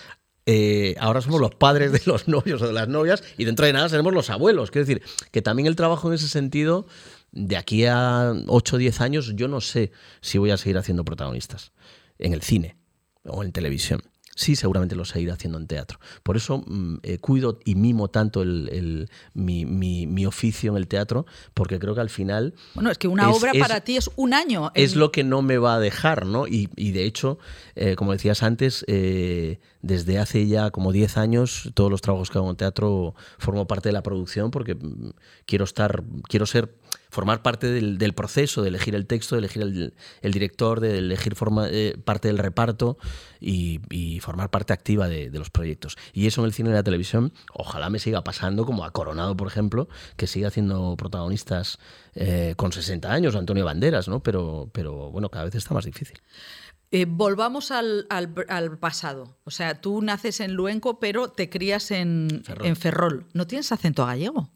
eh, ahora somos los padres de los <laughs> novios o de las novias y dentro de nada seremos los abuelos. Quiero decir, que también el trabajo en ese sentido de aquí a 8 o 10 años yo no sé si voy a seguir haciendo protagonistas en el cine o en televisión sí seguramente lo seguiré haciendo en teatro. Por eso mm, eh, cuido y mimo tanto el, mi, oficio en el teatro, porque creo que al final... Bueno, es que una obra para ti es un año. Es lo que no me va a dejar, ¿no? Y, de hecho, eh, como decías antes, eh, desde hace ya como 10 años, todos los trabajos que hago en teatro formo parte de la producción porque mm, quiero estar, quiero ser formar parte del, proceso de elegir el texto, de elegir el, director, de elegir forma, eh, parte del reparto y, formar parte activa de, los proyectos. Y eso en el cine y la televisión, ojalá me siga pasando, como a Coronado, por ejemplo, que siga haciendo protagonistas eh, con 60 años, Antonio Banderas, ¿no? Pero, pero bueno, cada vez está más difícil. Eh, volvamos al, pasado. O sea, tú naces en Luenco, pero te crías en En Ferrol. ¿No tienes acento gallego?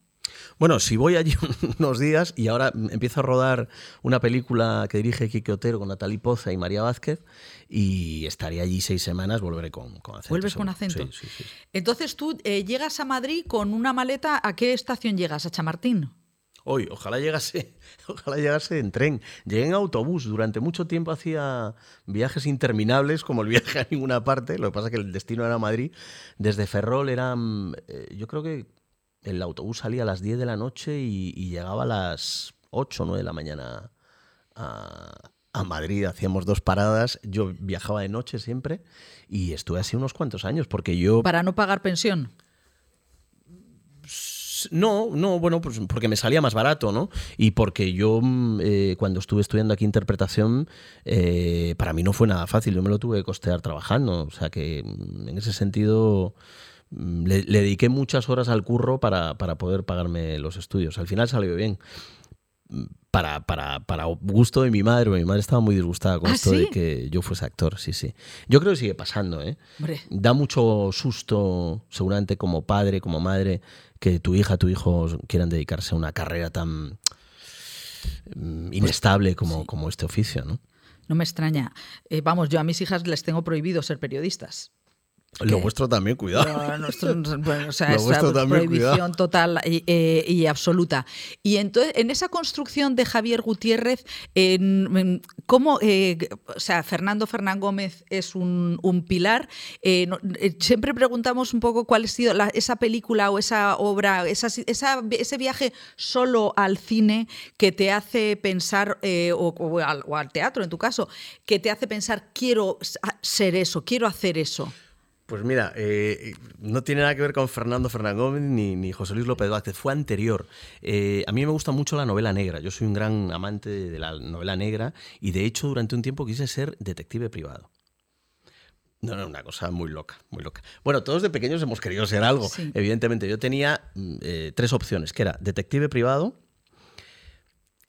Bueno, si voy allí <laughs> unos días y ahora empiezo a rodar una película que dirige Quique Otero con Natalie Poza y María Vázquez y estaré allí seis semanas, volveré con, acento. ¿Vuelves con acento? Sí, sí, Entonces tú eh, llegas a Madrid con una maleta, ¿a qué estación llegas? ¿A Chamartín? Hoy, ojalá llegase, <laughs> ojalá llegase en tren. Llegué en autobús. Durante mucho tiempo hacía viajes interminables, como el viaje a ninguna parte. Lo que pasa es que el destino era Madrid. Desde Ferrol eran, eh, yo creo que el autobús salía a las 10 de la noche y, llegaba a las 8 o 9 de la mañana a, Madrid. Hacíamos dos paradas. Yo viajaba de noche siempre y estuve así unos cuantos años porque yo... ¿Para no pagar pensión? No, no, bueno, pues porque me salía más barato, ¿no? Y porque yo mm, eh, cuando estuve estudiando aquí interpretación, eh, para mí no fue nada fácil, yo me lo tuve que costear trabajando, o sea que mm, en ese sentido Mm, le, dediqué muchas horas al curro para, poder pagarme los estudios. Al final salió bien. Mm, para, para, para gusto de mi madre, mi madre estaba muy disgustada con ¿Ah, esto de que yo fuese actor, sí, sí. Yo creo que sigue pasando, ¿eh? Da mucho susto, seguramente como padre, como madre, que tu hija, tu hijo quieran dedicarse a una carrera tan mm, inestable como, como este oficio, ¿no? No me extraña. Eh, vamos, yo a mis hijas les tengo prohibido ser periodistas. Lo vuestro también, cuidado. nuestro, o sea, <laughs> esa prohibición total eh, y, absoluta. Y entonces, en esa construcción de Javier Gutiérrez, en, ¿cómo, eh, o sea, Fernando Fernán Gómez es un, pilar? Eh, siempre preguntamos un poco cuál ha sido esa película o esa obra, esa, ese viaje solo al cine que te hace pensar, o, al, o al teatro en tu caso, que te hace pensar, quiero ser eso, quiero hacer eso. Pues mira, eh, no tiene nada que ver con Fernando Fernán Gómez ni, José Luis López Vázquez, fue anterior. Eh, a mí me gusta mucho la novela negra, yo soy un gran amante de la novela negra y de hecho durante un tiempo quise ser detective privado. No, no, una cosa muy loca, muy loca. Bueno, todos de pequeños hemos querido ser algo, evidentemente. Yo tenía mm, eh, tres opciones, que era detective privado,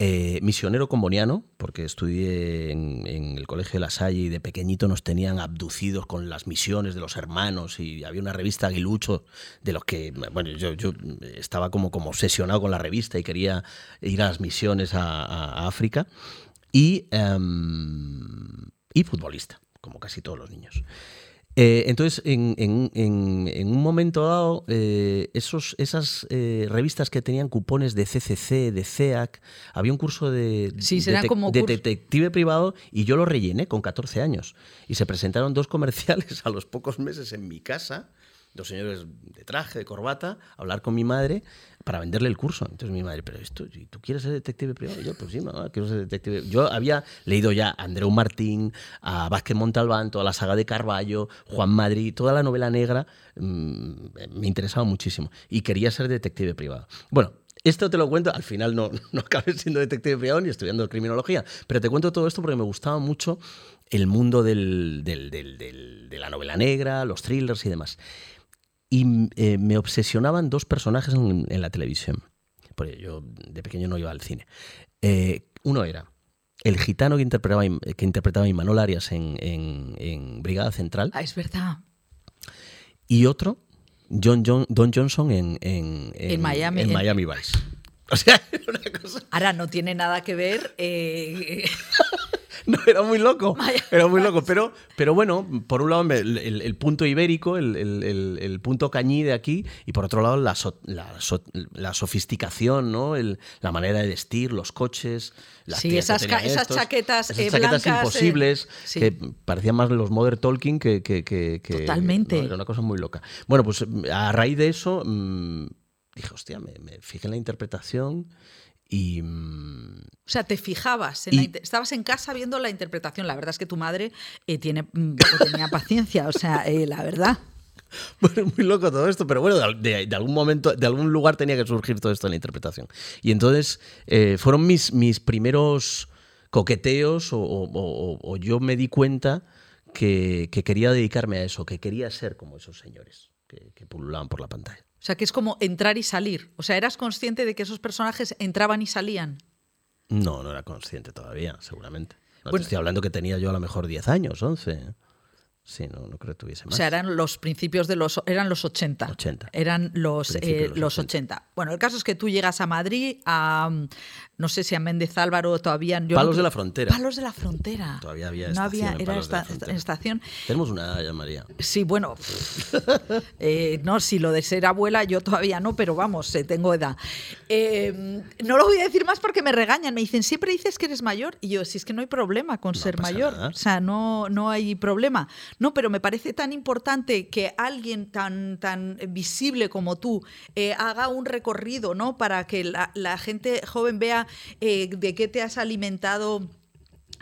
eh, misionero comboniano, porque estudié en, el Colegio de La Salle y de pequeñito nos tenían abducidos con las misiones de los hermanos y había una revista Aguilucho de los que, bueno, yo, estaba como, como obsesionado con la revista y quería ir a las misiones a, África y, em, y futbolista, como casi todos los niños. Eh, entonces, en, un momento dado, eh, esos, esas eh, revistas que tenían cupones de CCC, de CEAC, había un curso de, detective privado y yo lo rellené con 14 años. Y se presentaron dos comerciales <laughs> a los pocos meses en mi casa dos señores de traje, de corbata, a hablar con mi madre para venderle el curso. Entonces mi madre, pero esto, ¿tú quieres ser detective privado? yo, pues sí, mamá, quiero ser detective. Yo había leído ya a Andreu Martín, a Vázquez Montalbán, toda la saga de Carballo, Juan Madrid, toda la novela negra, mm, me interesaba muchísimo y quería ser detective privado. Bueno, esto te lo cuento, al final no, no acabé siendo detective privado ni estudiando criminología, pero te cuento todo esto porque me gustaba mucho el mundo del, de la novela negra, los thrillers y demás y eh, me obsesionaban dos personajes en, la televisión. porque yo de pequeño no iba al cine. Eh, uno era el gitano que interpretaba, que interpretaba Imanol Arias en, en, Brigada Central. Ah, es verdad. Y otro, John, John Don Johnson en, en, Miami, en Miami Vice. <laughs> O sea, una cosa. Ahora no tiene nada que ver. Eh, <laughs> <laughs> no, era muy loco. Era muy loco. Pero, pero bueno, por un lado el, punto ibérico, el, punto cañí de aquí, y por otro lado la, la, sofisticación, ¿no? la manera de vestir, los coches. Las sí, esas, esas chaquetas, esas chaquetas eh, imposibles que parecían más los Modern Talking que. que, Totalmente. era una cosa muy loca. Bueno, pues a raíz de eso. Mm, dije, hostia, me, me fijé en la interpretación y, mm, o sea, te fijabas, en estabas en casa viendo la interpretación. La verdad es que tu madre eh, tiene, mm, tenía paciencia, o sea, eh, la verdad. <laughs> Bueno, muy loco todo esto, pero bueno, de, algún momento, de algún lugar tenía que surgir todo esto en la interpretación. Y entonces eh, fueron mis, mis primeros coqueteos o, yo me di cuenta que, quería dedicarme a eso, que quería ser como esos señores que pululaban por la pantalla. O sea, que es como entrar y salir. O sea, ¿eras consciente de que esos personajes entraban y salían? No, no era consciente todavía, seguramente. No te estoy hablando que tenía yo a lo mejor 10 años, 11. Sí, no, no creo que tuviese más. O sea, eran los principios de los. Eran los 80. 80. Eran los, eh, los, 80. Bueno, el caso es que tú llegas a Madrid, a. No sé si a Méndez Álvaro todavía. Palos de la Frontera. Palos de la Frontera. Todavía había estación. No había, era esta, estación. Tenemos una, ya María. Sí, bueno. <laughs> Eh, no, si lo de ser abuela, yo todavía no, pero vamos, eh, tengo edad. no lo voy a decir más porque me regañan. Me dicen, siempre dices que eres mayor. Y yo, si es que no hay problema con ser mayor. O sea, no, no hay problema. No, pero me parece tan importante que alguien tan, tan visible como tú eh, haga un recorrido, ¿no? Para que la, gente joven vea eh, de qué te has alimentado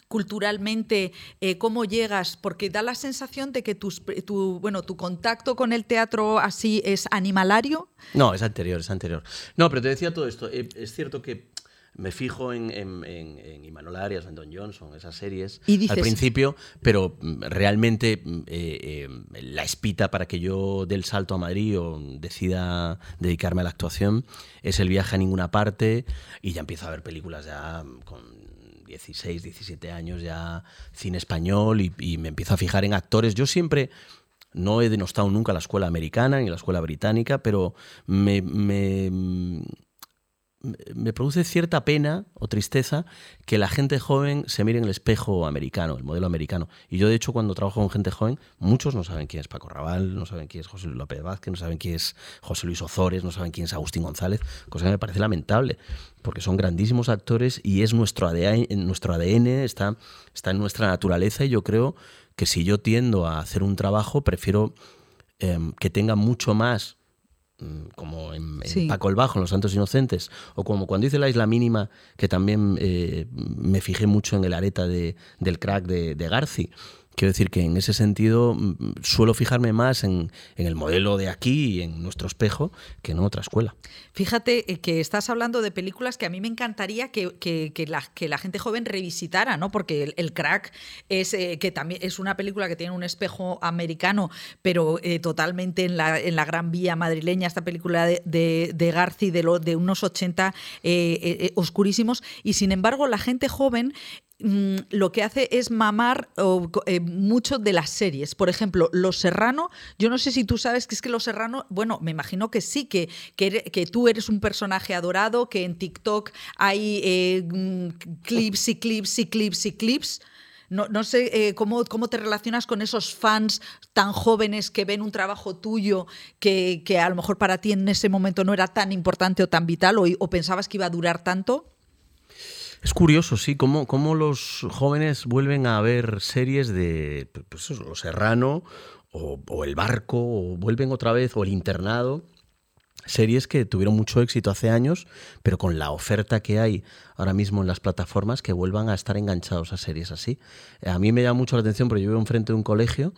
culturalmente, eh, cómo llegas, porque da la sensación de que tu, bueno, tu contacto con el teatro así es animalario. No, es anterior, es anterior. No, pero te decía todo esto. es cierto que me fijo en, en, en, Imanol Arias, en Don Johnson, esas series al principio, pero mm, realmente mm, eh, eh, la espita para que yo dé el salto a Madrid o decida dedicarme a la actuación es el viaje a ninguna parte y ya empiezo a ver películas ya con 16, 17 años, ya cine español y, y me empiezo a fijar en actores. Yo siempre no he denostado nunca la escuela americana ni la escuela británica, pero me, me me produce cierta pena o tristeza que la gente joven se mire en el espejo americano, el modelo americano. Y yo, de hecho, cuando trabajo con gente joven, muchos no saben quién es Paco Raval, no saben quién es José Luis López Vázquez, no saben quién es José Luis Ozores, no saben quién es Agustín González, cosa que me parece lamentable, porque son grandísimos actores y es nuestro ADN, nuestro ADN está, está en nuestra naturaleza y yo creo que si yo tiendo a hacer un trabajo, prefiero em, que tenga mucho más como en, Paco el Bajo, en Los Santos Inocentes, o como cuando hice la Isla Mínima, que también eh, me fijé mucho en el areta de, del crack de, de Garci. Quiero decir que en ese sentido mm, suelo fijarme más en, el modelo de aquí y en nuestro espejo que en otra escuela. Fíjate eh, que estás hablando de películas que a mí me encantaría que, la, gente joven revisitara, ¿no? Porque el, crack es eh, que también es una película que tiene un espejo americano, pero eh, totalmente en la, Gran Vía madrileña, esta película de, de, de Garci de unos 80 oscurísimos, y sin embargo la gente joven Mm, lo que hace es mamar eh, mucho de las series. Por ejemplo, Los Serrano, yo no sé si tú sabes que es que Los Serrano, bueno, me imagino que sí, que, que, tú eres un personaje adorado, que en TikTok hay eh, mm, clips y clips y clips y clips. No, sé eh, cómo, cómo, te relacionas con esos fans tan jóvenes que ven un trabajo tuyo que, a lo mejor para ti en ese momento no era tan importante o tan vital o pensabas que iba a durar tanto. Es curioso, sí, cómo, cómo los jóvenes vuelven a ver series de pues Los Serrano o, El Barco, o vuelven otra vez, o El Internado. Series que tuvieron mucho éxito hace años, pero con la oferta que hay ahora mismo en las plataformas, que vuelvan a estar enganchados a series así. A mí me llama mucho la atención porque yo vivo enfrente de un colegio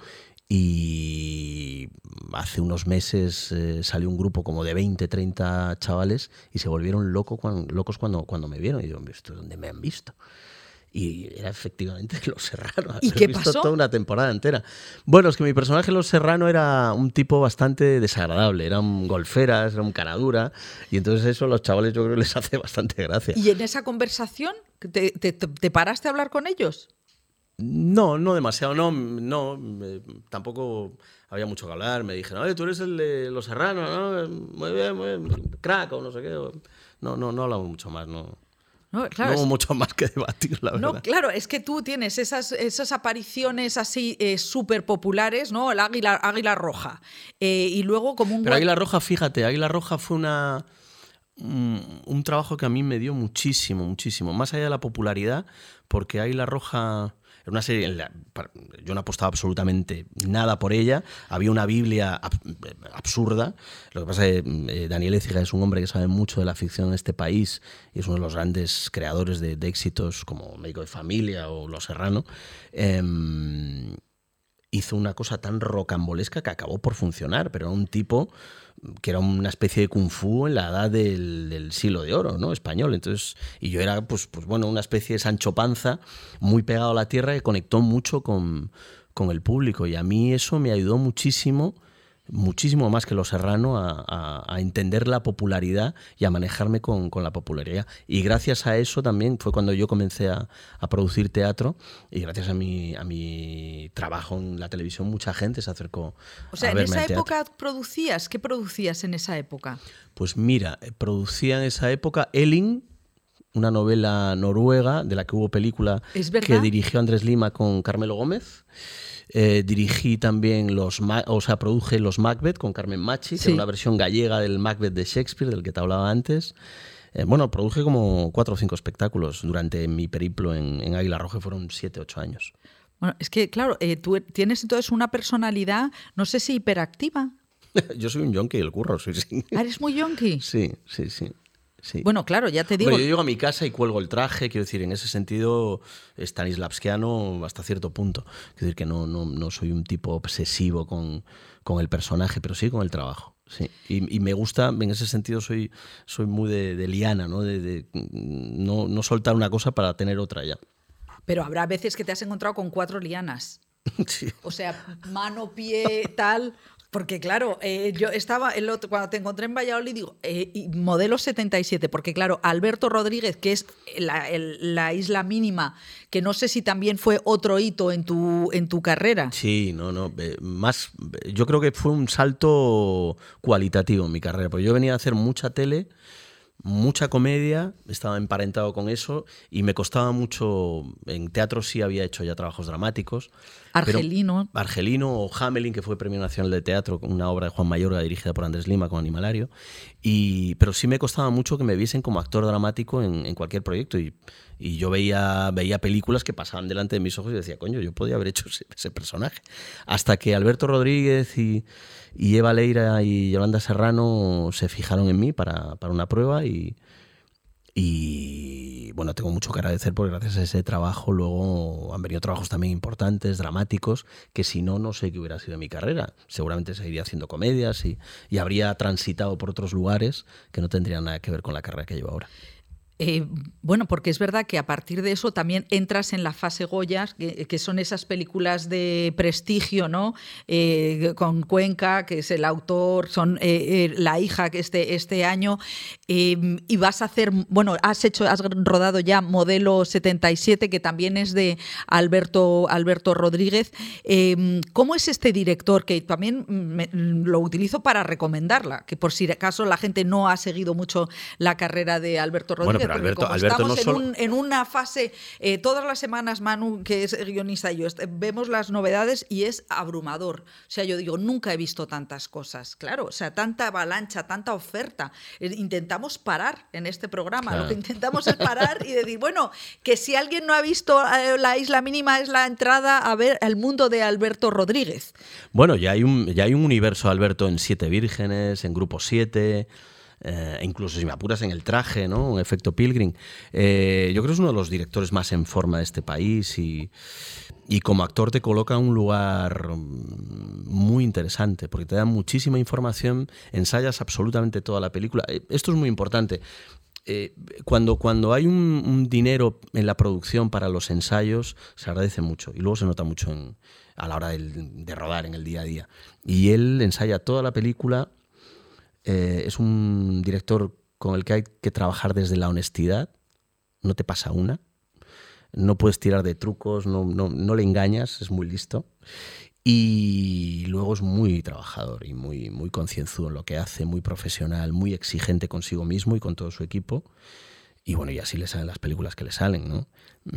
y hace unos meses eh, salió un grupo como de 20, 30 chavales y se volvieron locos cuando, locos cuando, cuando me vieron. Y yo, ¿esto dónde me han visto? Y era efectivamente <laughs> Los Serrano. ¿Y qué visto toda una temporada entera. Bueno, es que mi personaje Los Serrano era un tipo bastante desagradable. Era un golferas, era un caradura. Y entonces eso a los chavales yo creo que les <laughs> hace bastante gracia. ¿Y en esa conversación te, te, paraste a hablar con ellos? No, no demasiado. No, no tampoco había mucho que hablar. Me dijeron, oye, tú eres el de Los Serrano, ¿no? Muy bien, muy bien. Crack o no sé qué. No, no, no hablamos mucho más, no. No, claro, mucho más que debatir, la verdad. No, claro, es que tú tienes esas, esas apariciones así eh, súper populares, ¿no? El águila, águila roja. Eh, y luego como un... Pero Águila Roja, fíjate, Águila Roja fue una... Un, trabajo que a mí me dio muchísimo, muchísimo. Más allá de la popularidad, porque Águila Roja era una serie, yo no apostaba absolutamente nada por ella, había una Biblia absurda. Lo que pasa es que eh, Daniel Écija es un hombre que sabe mucho de la ficción en este país y es uno de los grandes creadores de, éxitos como Médico de Familia o Los Serrano. Em, hizo una cosa tan rocambolesca que acabó por funcionar, pero era un tipo que era una especie de kung fu en la edad del, siglo de oro, ¿no? Español. Entonces, y yo era, pues, pues bueno, una especie de Sancho Panza muy pegado a la tierra que conectó mucho con, con el público. Y a mí eso me ayudó muchísimo muchísimo más que Los Serrano a, entender la popularidad y a manejarme con, la popularidad. Y gracias a eso también fue cuando yo comencé a, producir teatro y gracias a mi, a mi trabajo en la televisión mucha gente se acercó. O sea, en esa época producías, ¿qué producías en esa época? Pues mira, eh, producía en esa época Elling, una novela noruega de la que hubo película que dirigió Andrés Lima con Carmelo Gómez. Eh, dirigí también los, o sea, produje los Macbeth con Carmen Machi, que una versión gallega del Macbeth de Shakespeare, del que te hablaba antes. Eh, bueno, produje como cuatro o cinco espectáculos durante mi periplo en, Águila Roja, fueron siete, ocho años. Bueno, es que, claro, eh, tú tienes entonces una personalidad, no sé si hiperactiva. <laughs> yo soy un yonki del curro, sí, sí. ¿Ah, ¿Eres muy yonki? Sí, sí, sí. Bueno, claro, ya te digo. yo llego a mi casa y cuelgo el traje, quiero decir, en ese sentido, Stanislavskiano hasta cierto punto. Quiero decir que no, no, no soy un tipo obsesivo con, con, el personaje, pero sí con el trabajo. Sí. Y, me gusta, en ese sentido, soy, soy muy de, liana, ¿no? De, no, no soltar una cosa para tener otra ya. Pero habrá veces que te has encontrado con cuatro lianas. <laughs> Sí. O sea, mano, pie, tal. Porque claro, eh, yo estaba, el otro, cuando te encontré en Valladolid, digo, eh, modelo 77, porque claro, Alberto Rodríguez, que es la, isla mínima, que no sé si también fue otro hito en tu, en tu carrera. Sí, no, no, más, yo creo que fue un salto cualitativo en mi carrera, porque yo venía a hacer mucha tele mucha comedia, estaba emparentado con eso y me costaba mucho, en teatro sí había hecho ya trabajos dramáticos. Argelino. Argelino o Hamelin, que fue Premio Nacional de Teatro, una obra de Juan Mayorga dirigida por Andrés Lima con Animalario. Y, pero sí me costaba mucho que me viesen como actor dramático en, cualquier proyecto. Y, y, yo veía, veía películas que pasaban delante de mis ojos y decía, coño, yo podía haber hecho ese personaje. Hasta que Alberto Rodríguez y y Eva Leira y Yolanda Serrano se fijaron en mí para, una prueba y, y bueno, tengo mucho que agradecer porque gracias a ese trabajo luego han venido trabajos también importantes, dramáticos, que si no, no sé qué hubiera sido mi carrera. Seguramente seguiría haciendo comedias y, y habría transitado por otros lugares que no tendrían nada que ver con la carrera que llevo ahora. Eh, bueno, porque es verdad que a partir de eso también entras en la fase Goyas, que, son esas películas de prestigio, ¿no? Eh, con Cuenca, que es el autor, son eh, la hija que este, este año, y vas a hacer, bueno, has hecho, has rodado ya Modelo 77, que también es de Alberto, Alberto Rodríguez. ¿Cómo es este director? Que también lo utilizo para recomendarla, que por si acaso la gente no ha seguido mucho la carrera de Alberto Rodríguez estamos en, una fase, eh, todas las semanas Manu, que es guionista y yo, vemos las novedades y es abrumador. O sea, yo digo, nunca he visto tantas cosas, claro, o sea, tanta avalancha, tanta oferta. Eh, intentamos parar en este programa, lo que intentamos es parar y decir, bueno, que si alguien no ha visto eh, La Isla Mínima es la entrada a ver el mundo de Alberto Rodríguez. Bueno, ya hay un, ya hay un universo, Alberto, en Siete Vírgenes, en Grupo 7 eh, incluso si me apuras en el traje, ¿no? Un efecto Pilgrim. Eh, yo creo que es uno de los directores más en forma de este país y, y como actor te coloca en un lugar muy interesante porque te da muchísima información, ensayas absolutamente toda la película. Eh, esto es muy importante cuando, cuando hay un, dinero en la producción para los ensayos, se agradece mucho y luego se nota mucho a la hora de, rodar en el día a día. Y él ensaya toda la película, eh, es un director con el que hay que trabajar desde la honestidad, no te pasa una, no puedes tirar de trucos, no, no, no le engañas, es muy listo. Y luego es muy trabajador y muy, muy concienzudo en lo que hace, muy profesional, muy exigente consigo mismo y con todo su equipo. Y bueno, y así le salen las películas que le salen, ¿no?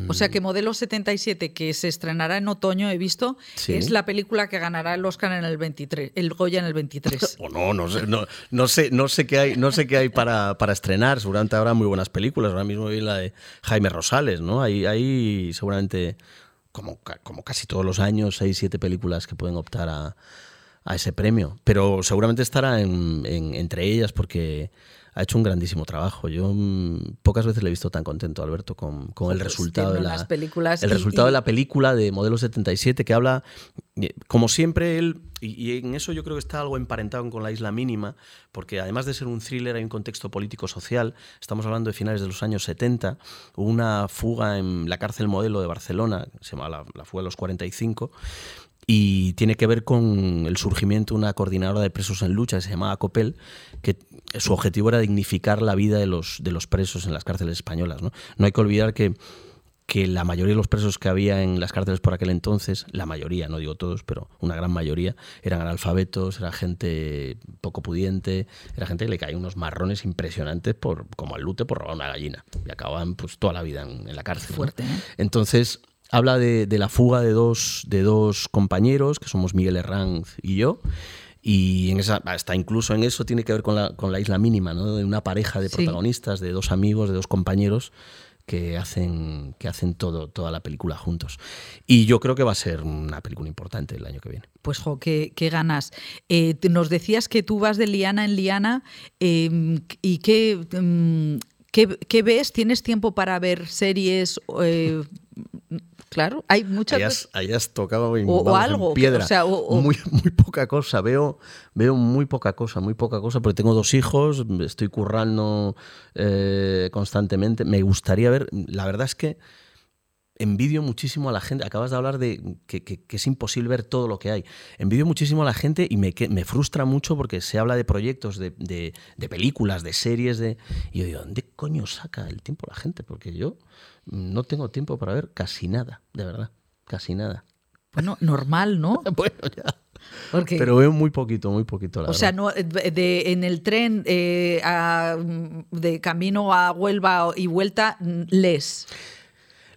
O sea que Modelo 77, que se estrenará en otoño, he visto, es la película que ganará el Oscar en el 23, el Goya en el 23. <laughs> o no, no sé, no, no, sé, no sé qué hay, no sé qué hay para, para estrenar. Seguramente habrá muy buenas películas. Ahora mismo vi la de Jaime Rosales, ¿no? Ahí, ahí seguramente como, como casi todos los años, seis, siete películas que pueden optar a, a ese premio. Pero seguramente estará en, entre ellas porque ha hecho un grandísimo trabajo. Yo mm, pocas veces le he visto tan contento, Alberto, con, con el resultado de la películas el resultado de la película de Modelo 77 que habla, eh, como siempre él, y, en eso yo creo que está algo emparentado con la Isla Mínima, porque además de ser un thriller hay un contexto político-social. Estamos hablando de finales de los años 70, hubo una fuga en la cárcel Modelo de Barcelona, se llama la, la fuga de los 45 y tiene que ver con el surgimiento de una coordinadora de presos en lucha que se llamaba Copel, que su objetivo era dignificar la vida de los, de los presos en las cárceles españolas. No, no hay que olvidar que, que la mayoría de los presos que había en las cárceles por aquel entonces, la mayoría, no digo todos, pero una gran mayoría, eran analfabetos, era gente poco pudiente, era gente que le caían unos marrones impresionantes por, como al lute por robar una gallina. Y acababan pues toda la vida en, la cárcel. Fuerte, ¿eh? Entonces, habla de, la fuga de dos, de dos compañeros, que somos Miguel Herranz y yo. Y en esa, hasta incluso en eso tiene que ver con la, con la isla mínima, ¿no? de una pareja de protagonistas, de dos amigos, de dos compañeros que hacen, que hacen todo, toda la película juntos. Y yo creo que va a ser una película importante el año que viene. Pues, jo, qué, ganas. Eh, nos decías que tú vas de liana en liana em, y que... Mm, ¿Qué, ves? ¿Tienes tiempo para ver series? Eh, Claro, hay muchas hayas, tocado o, algo, piedra. muy, muy poca cosa. Veo, veo muy poca cosa, muy poca cosa, porque tengo dos hijos, estoy currando eh, constantemente. Me gustaría ver. La verdad es que envidio muchísimo a la gente. Acabas de hablar de que, es imposible ver todo lo que hay. Envidio muchísimo a la gente y me, me frustra mucho porque se habla de proyectos, de, de películas, de series, de. Y yo digo, ¿dónde coño saca el tiempo la gente? Porque yo no tengo tiempo para ver casi nada, de verdad, casi nada. Bueno, normal, ¿no? <laughs> bueno, ya. Pero veo muy poquito, muy poquito. o sea, no, de, en el tren eh, de camino a Huelva y vuelta, lees.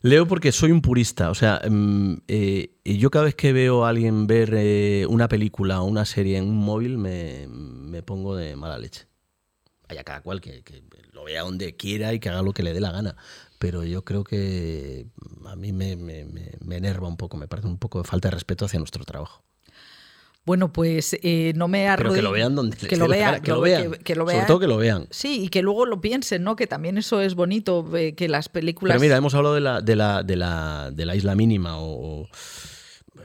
Leo porque soy un purista. O sea, mm, eh, yo cada vez que veo a alguien ver eh, una película o una serie en un móvil me, me pongo de mala leche. Haya cada cual que, que, lo vea donde quiera y que haga lo que le dé la gana pero yo creo que a mí me, enerva un poco, me parece un poco de falta de respeto hacia nuestro trabajo. Bueno, pues eh, no me Pero que lo vean donde que lo vean, que, lo vean, que, lo vean. Sobre todo que lo vean. Sí, y que luego lo piensen, ¿no? Que también eso es bonito, eh, que las películas... Pero mira, hemos hablado de la, de la, de la, de la isla mínima o,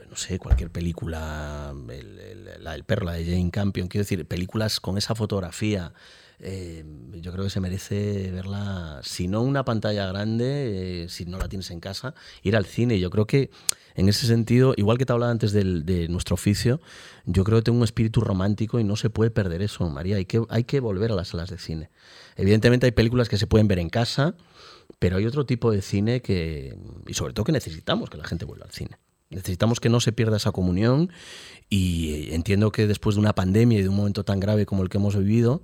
no sé, cualquier película, el, la del perro, la de Jane Campion, quiero decir, películas con esa fotografía eh, yo creo que se merece verla, si no una pantalla grande, eh, si no la tienes en casa, ir al cine. Yo creo que en ese sentido, igual que te hablaba antes de nuestro oficio, yo creo que tengo un espíritu romántico y no se puede perder eso, María. Hay que, hay que volver a las salas de cine. Evidentemente hay películas que se pueden ver en casa, pero hay otro tipo de cine que, y sobre todo que necesitamos que la gente vuelva al cine. Necesitamos que no se pierda esa comunión y entiendo que después de una pandemia y de un momento tan grave como el que hemos vivido,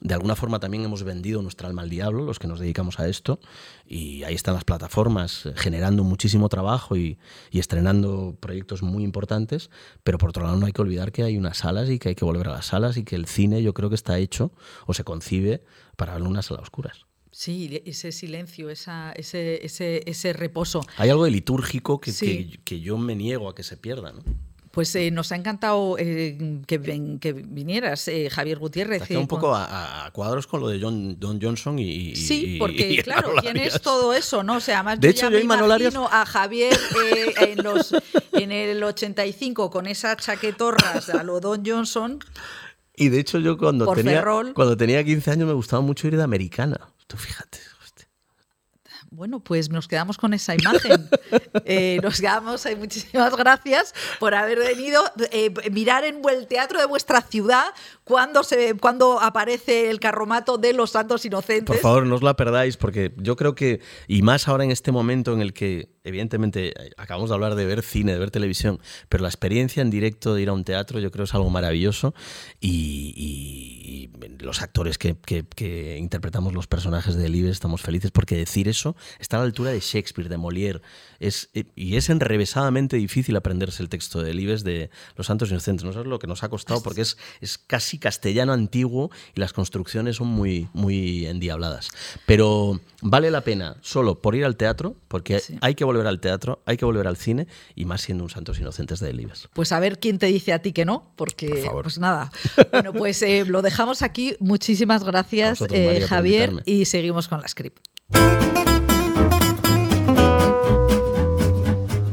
de alguna forma también hemos vendido nuestra alma al diablo, los que nos dedicamos a esto, y ahí están las plataformas eh, generando muchísimo trabajo y, estrenando proyectos muy importantes, pero por otro lado no hay que olvidar que hay unas salas y que hay que volver a las salas y que el cine yo creo que está hecho o se concibe para ver unas salas oscuras. Sí, ese silencio, esa, ese, ese, ese, reposo. Hay algo de litúrgico que, que, que, yo me niego a que se pierda. ¿no? Pues eh, nos ha encantado eh, que, que, vinieras, eh, Javier Gutiérrez. Está un poco a, cuadros con lo de John, Don Johnson y. Sí, porque <laughs> claro, tienes todo eso, ¿no? O sea, más de hecho, yo, me imagino a Javier en, los, en el 85 con esas chaquetorras a lo Don Johnson. Y de hecho, yo cuando tenía, cuando tenía 15 años me gustaba mucho ir de americana. Tú fíjate. Bueno, pues nos quedamos con esa imagen. <laughs> Eh, nos quedamos, hay muchísimas gracias por haber venido. Eh, mirar en el teatro de vuestra ciudad cuando, se, cuando aparece el carromato de los santos inocentes. Por favor, no os la perdáis, porque yo creo que, y más ahora en este momento en el que, evidentemente, acabamos de hablar de ver cine, de ver televisión, pero la experiencia en directo de ir a un teatro yo creo es algo maravilloso y, los actores que, que, interpretamos los personajes de Libes estamos felices porque decir eso está a la altura de Shakespeare, de Molière. Es, eh, y es enrevesadamente difícil aprenderse el texto de Libes de Los Santos Inocentes. No sabes lo que nos ha costado porque es, es casi castellano antiguo y las construcciones son muy, muy endiabladas. Pero vale la pena solo por ir al teatro, porque hay que volver al teatro, hay que volver al cine y más siendo un Santos Inocentes de Libes. Pues a ver quién te dice a ti que no, porque pues nada. Bueno, pues eh, lo dejamos aquí. Muchísimas gracias, eh, Javier, y seguimos con la script.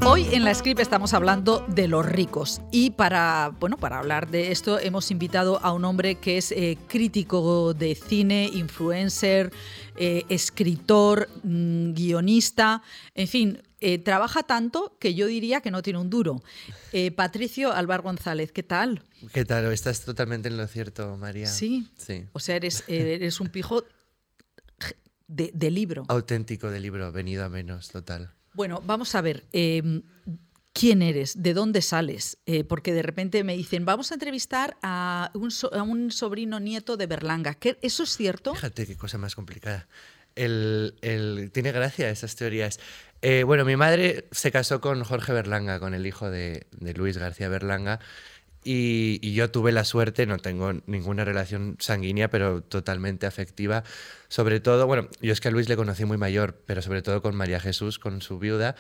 Hoy en la script estamos hablando de los ricos y para, bueno, para hablar de esto hemos invitado a un hombre que es eh, crítico de cine, influencer, eh, escritor, mm, guionista, en fin, eh, trabaja tanto que yo diría que no tiene un duro. Patricio Alvar González, ¿qué tal? ¿Qué tal? Estás totalmente en lo cierto, María. Sí. sí. O sea, eres, eres un pijo de, de libro. Auténtico de libro, venido a menos, total. Bueno, vamos a ver. ¿Quién eres? ¿De dónde sales? Eh, porque de repente me dicen, vamos a entrevistar a un, sobrino nieto de Berlanga. ¿Eso es cierto? Fíjate qué cosa más complicada. El, tiene gracia esas teorías. Eh, bueno, mi madre se casó con Jorge Berlanga, con el hijo de, Luis García Berlanga. Y, y, yo tuve la suerte, no tengo ninguna relación sanguínea, pero totalmente afectiva. Sobre todo, bueno, yo es que a Luis le conocí muy mayor, pero sobre todo con María Jesús, con su viuda.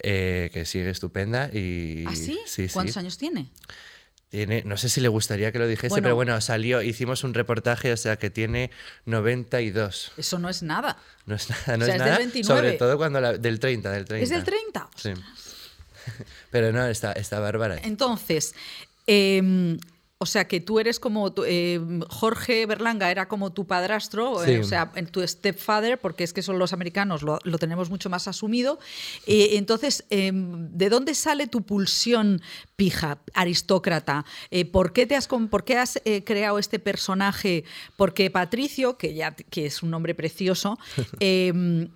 Eh, que sigue estupenda. Y, ¿Ah, sí? ¿Cuántos años tiene? Tiene, no sé si le gustaría que lo dijese, pero bueno, salió, hicimos un reportaje, o sea que tiene 92. Eso no es nada. No es <laughs> nada, no es, nada. Del 29. Sobre todo cuando la, del 30, del 30. ¿Es del 30? Sí. <laughs> Pero no, está, está bárbara. Entonces, eh, o sea, que tú eres como eh, Jorge Berlanga era como tu padrastro, eh, o sea, tu stepfather, porque es que son los americanos, lo, tenemos mucho más asumido. Eh, entonces, em, ¿de dónde sale tu pulsión pija, aristócrata? ¿Por qué, te has, por qué has creado este personaje? Porque Patricio, que ya que es un nombre precioso, <laughs> em,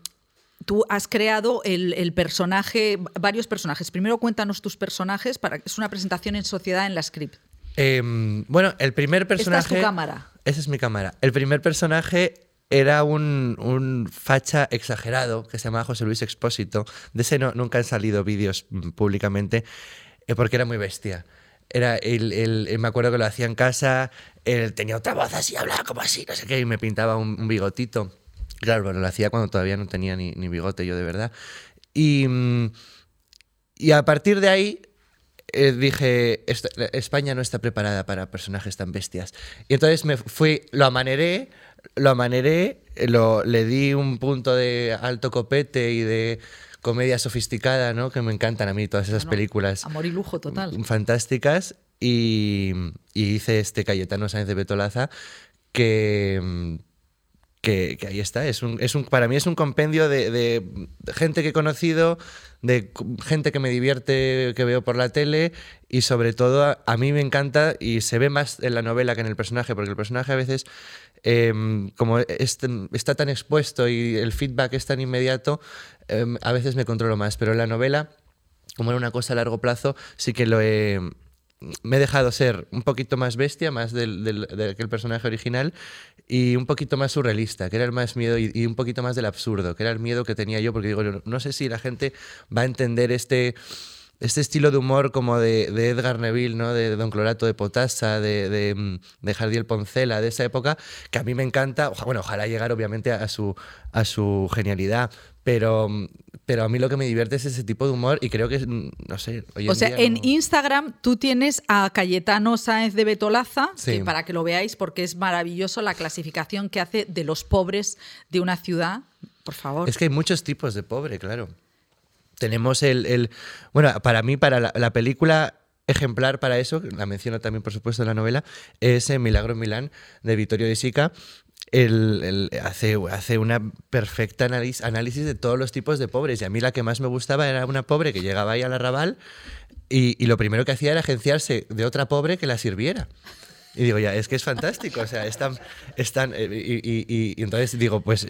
tú has creado el, personaje, varios personajes. Primero cuéntanos tus personajes, para, es una presentación en sociedad en la script. Em, bueno, el primer personaje. Esta es tu cámara. Esa es mi cámara. El primer personaje era un, facha exagerado que se llamaba José Luis Expósito. De ese no, nunca han salido vídeos mm, públicamente eh, porque era muy bestia. Era el, me acuerdo que lo hacía en casa, él tenía otra voz así, hablaba como así, no sé qué, y me pintaba un, bigotito. Claro, bueno, lo hacía cuando todavía no tenía ni, ni bigote yo de verdad. Y, mm, y a partir de ahí eh, dije, España no está preparada para personajes tan bestias. Y entonces me fui, lo amaneré, lo amaneré, lo, le di un punto de alto copete y de comedia sofisticada, ¿no? Que me encantan a mí todas esas películas. Amor y lujo total. Fantásticas. Y, hice este Cayetano Sáenz de Betolaza que, que, ahí está. Es un, es un, para mí es un compendio de, de gente que he conocido, de gente que me divierte, que veo por la tele y sobre todo a, mí me encanta y se ve más en la novela que en el personaje, porque el personaje a veces, em, como está tan expuesto y el feedback es tan inmediato, em, a veces me controlo más, pero en la novela, como era una cosa a largo plazo, sí que lo he me he dejado ser un poquito más bestia, más del, del, que el personaje original, y un poquito más surrealista, que era el más miedo, y, un poquito más del absurdo, que era el miedo que tenía yo, porque digo, no, sé si la gente va a entender este este estilo de humor como de, de, Edgar Neville, ¿no? de Don Clorato de Potasa, de, de, mm, de, Jardiel Poncela, de esa época, que a mí me encanta. Bueno, ojalá llegar obviamente a su, a su genialidad, pero, pero a mí lo que me divierte es ese tipo de humor y creo que, no sé, O sea, en Instagram tú tienes a Cayetano Sáenz de Betolaza, para que lo veáis porque es maravilloso la clasificación que hace de los pobres de una ciudad. Por favor. Es que hay muchos tipos de pobre, claro. Tenemos el, bueno, para mí, para la, película ejemplar para eso, la menciono también por supuesto en la novela, es Milagro en Milán de Vittorio de Sica, el, hace, hace una perfecta análisis, análisis de todos los tipos de pobres. Y a mí la que más me gustaba era una pobre que llegaba ahí al arrabal y, y lo primero que hacía era agenciarse de otra pobre que la sirviera. Y digo, ya, es que es fantástico, o sea, están, están eh, y, entonces digo, pues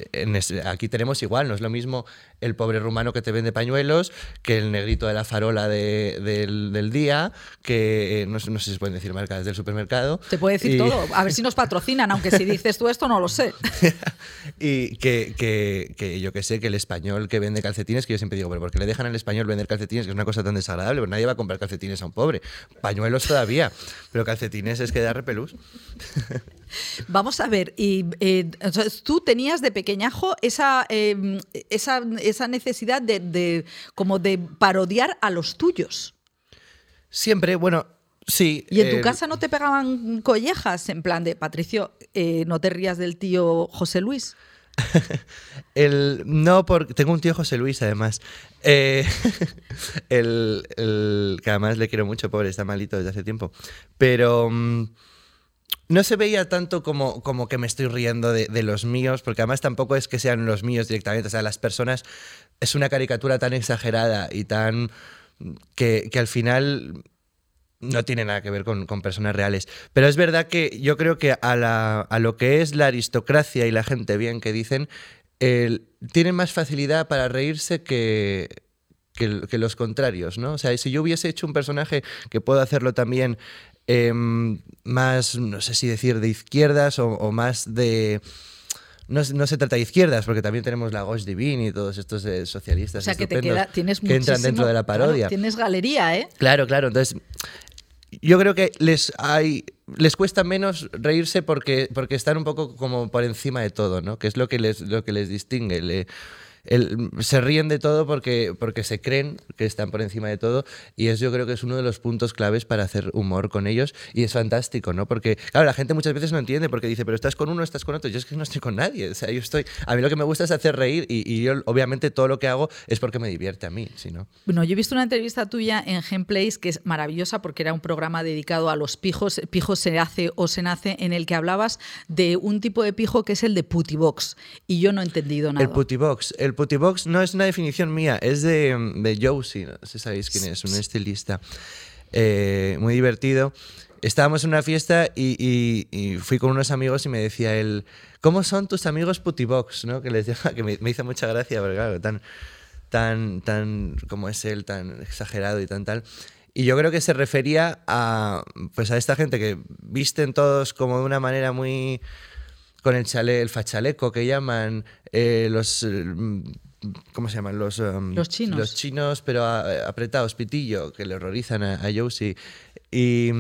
aquí tenemos igual, no es lo mismo el pobre rumano que te vende pañuelos, que el negrito de la farola del, día, que eh, no, sé si se pueden decir marcas del supermercado. Te puede decir todo, a ver si nos patrocinan, aunque si dices tú esto no lo sé. <laughs> y que, que, que, yo que sé, que el español que vende calcetines, que yo siempre digo, pero ¿por qué le dejan al español vender calcetines? Que es una cosa tan desagradable, pues nadie va a comprar calcetines a un pobre. Pañuelos todavía, pero calcetines es que da repelús <laughs> Vamos a ver, y, eh, tú tenías de pequeñajo esa, em, esa, esa, necesidad de, como de parodiar a los tuyos. Siempre, bueno, sí. ¿Y en tu eh, casa no te pegaban collejas en plan de, Patricio, eh, no te rías del tío José Luis? <laughs> el, no, porque tengo un tío José Luis, además. <laughs> el, que además le quiero mucho, pobre, está malito desde hace tiempo. Pero. No se veía tanto como, como que me estoy riendo de, los míos, porque además tampoco es que sean los míos directamente, o sea, las personas es una caricatura tan exagerada y tan que, al final no tiene nada que ver con, personas reales. Pero es verdad que yo creo que a, lo que es la aristocracia y la gente bien que dicen, tienen más facilidad para reírse que, que, los contrarios, ¿no? O sea, si yo hubiese hecho un personaje que puedo hacerlo también Em, más, no sé si decir de izquierdas o, más de... No, se trata de izquierdas, porque también tenemos la Gauche Divine y todos estos eh, socialistas o sea, que, te queda, tienes que entran dentro de la parodia. tienes galería, ¿eh? Claro, claro. Entonces, yo creo que les hay les cuesta menos reírse porque, porque están un poco como por encima de todo, ¿no? Que es lo que les, lo que les distingue. Le, se ríen de todo porque, porque se creen que están por encima de todo y eso yo creo que es uno de los puntos claves para hacer humor con ellos y es fantástico, ¿no? Porque, claro, la gente muchas veces no entiende porque dice, pero estás con uno, estás con otro. Yo es que no estoy con nadie. O sea, yo estoy... A mí lo que me gusta es hacer reír y, yo, obviamente, todo lo que hago es porque me divierte a mí, si no... Bueno, yo he visto una entrevista tuya en Gameplays que es maravillosa porque era un programa dedicado a los pijos. Pijos se hace o se nace en el que hablabas de un tipo de pijo que es el de putibox y yo no he entendido nada. El putibox. El Putibox no es una definición mía, es de, de Josie, no sé si sabéis quién es, un estilista eh, muy divertido. Estábamos en una fiesta y, fui con unos amigos y me decía él, ¿cómo son tus amigos Putibox? ¿no? Que, les <laughs> que me, hizo mucha gracia, porque claro, tan, tan, tan como es él, tan exagerado y tan tal. Y yo creo que se refería a, pues a esta gente que visten todos como de una manera muy con el chale, el fachaleco que llaman eh, los mm, ¿Cómo se llaman? Los, um, los chinos. Los chinos, pero apretados, pitillo, que le horrorizan a, a Josie. Y,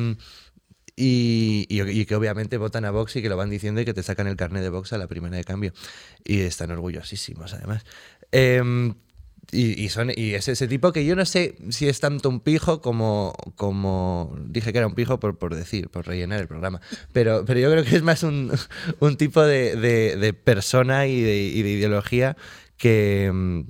y, que obviamente votan a Vox y que lo van diciendo y que te sacan el carnet de Vox a la primera de cambio. Y están orgullosísimos, además. Eh, y, son, y es ese tipo que yo no sé si es tanto un pijo como, como dije que era un pijo por, por decir, por rellenar el programa. Pero, pero yo creo que es más un, <laughs> un tipo de, de, persona y de, y de ideología que,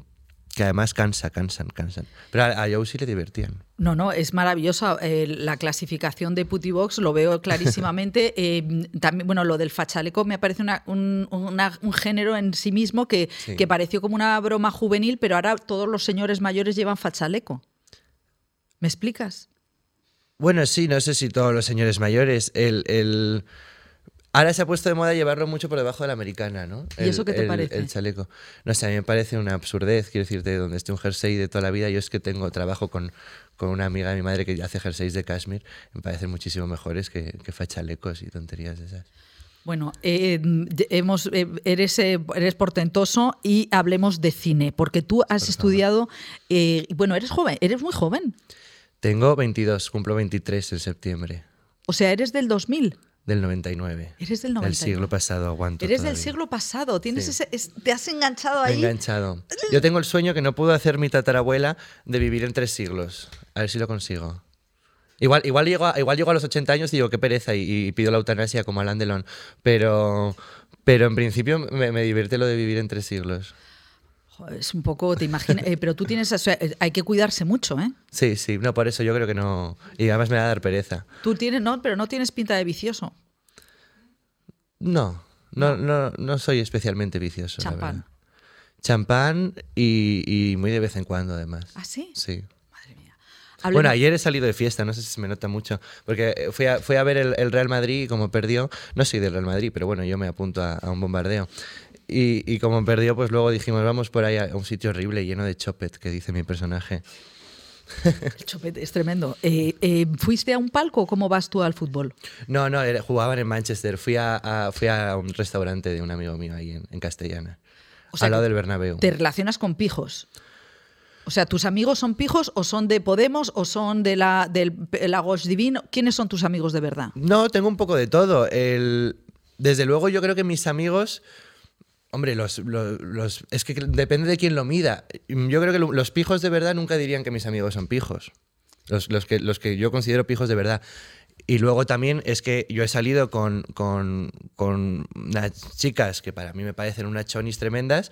que además cansa, cansan, cansan. Pero a, a Joe sí le divertían. No, no, es maravillosa. Eh, la clasificación de Putibox lo veo <laughs> clarísimamente. Eh, también, bueno, lo del fachaleco me parece un, género en sí mismo que, que, pareció como una broma juvenil, pero ahora todos los señores mayores llevan fachaleco. ¿Me explicas? Bueno, sí, no sé si todos los señores mayores. el, el Ahora se ha puesto de moda llevarlo mucho por debajo de la americana, ¿no? ¿Y eso qué te parece? El chaleco. No sé, a mí me parece una absurdez, quiero decirte, donde esté un jersey de toda la vida. Yo es que tengo trabajo con, con una amiga de mi madre que hace jerseys de cashmere. Me parecen muchísimo mejores que, que chalecos y tonterías de esas. Bueno, eh, hemos, eh, eres, eh, eres portentoso y hablemos de cine, porque tú has estudiado, bueno, eres joven, eres muy joven. Tengo 22, cumplo 23 en septiembre. O sea, eres del 2000. Del 99. Eres del 99. Del siglo pasado, aguanto. Eres del siglo pasado. Tienes ese, te has enganchado ahí. enganchado. Yo tengo el sueño que no pudo hacer mi tatarabuela de vivir en tres siglos. A ver si lo consigo. Igual, igual, llego, a, igual llego a los 80 años y digo, qué pereza, y, pido la eutanasia como Alain Delon. Pero, pero en principio me, me divierte lo de vivir en tres siglos. Es un poco, te imaginas, eh, pero tú tienes, hay que cuidarse mucho, ¿eh? Sí, sí, no, por eso yo creo que no, y además me va a dar pereza. Tú tienes, no, pero no tienes pinta de vicioso. No, No, no, no soy especialmente vicioso. Champán. Champán y, muy de vez en cuando, además. ¿Ah, sí? Sí. Madre mía. Bueno, ayer he salido de fiesta, no sé si se me nota mucho, porque fui a, fui a ver el, Real Madrid y como perdió, no soy del Real Madrid, pero bueno, yo me apunto a, un bombardeo. Y, y, como perdió, pues luego dijimos, vamos por ahí a un sitio horrible lleno de chopet, que dice mi personaje. El chopete es tremendo. Eh, eh, ¿Fuiste a un palco o cómo vas tú al fútbol? No, no, jugaban en Manchester. Fui a, fui a un restaurante de un amigo mío ahí en, Castellana, al lado del Bernabéu. ¿Te relacionas con pijos? O sea, ¿tus amigos son pijos o son de Podemos o son de la, del Lagos Divino? ¿Quiénes son tus amigos de verdad? No, tengo un poco de todo. El, desde luego yo creo que mis amigos Hombre, es que depende de quién lo mida. Yo creo que los pijos de verdad nunca dirían que mis amigos son pijos. Los, que, yo considero pijos de verdad. Y luego también es que yo he salido con, unas chicas que para mí me parecen unas chonis tremendas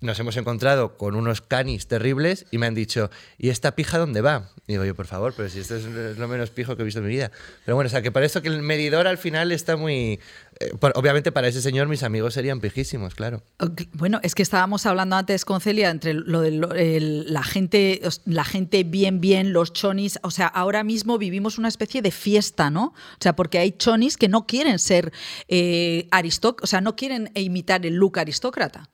nos hemos encontrado con unos canis terribles y me han dicho, ¿y esta pija dónde va? digo yo, por favor, pero si esto es lo menos pijo que he visto en mi vida. Pero bueno, o sea, que para eso que el medidor al final está muy... Eh, obviamente para ese señor mis amigos serían pijísimos, claro. Bueno, es que estábamos hablando antes con Celia entre lo de la gente, la gente bien, bien, los chonis. O sea, ahora mismo vivimos una especie de fiesta, ¿no? O sea, porque hay chonis que no quieren ser eh, o sea, no quieren imitar el look aristócrata.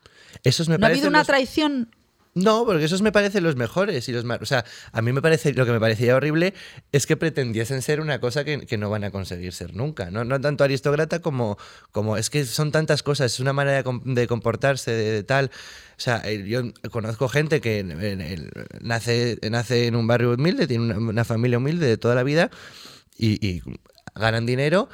¿No ha habido una traición? No, porque esos me parecen los mejores y los más. O sea, a mí me parece. Lo que me parecía horrible es que pretendiesen ser una cosa que, no van a conseguir ser nunca. No, no tanto aristócrata como, como. Es que son tantas cosas, es una manera de, comportarse, de, tal. O sea, eh, yo conozco gente que nace, nace en un barrio humilde, tiene una, familia humilde de toda la vida y ganan dinero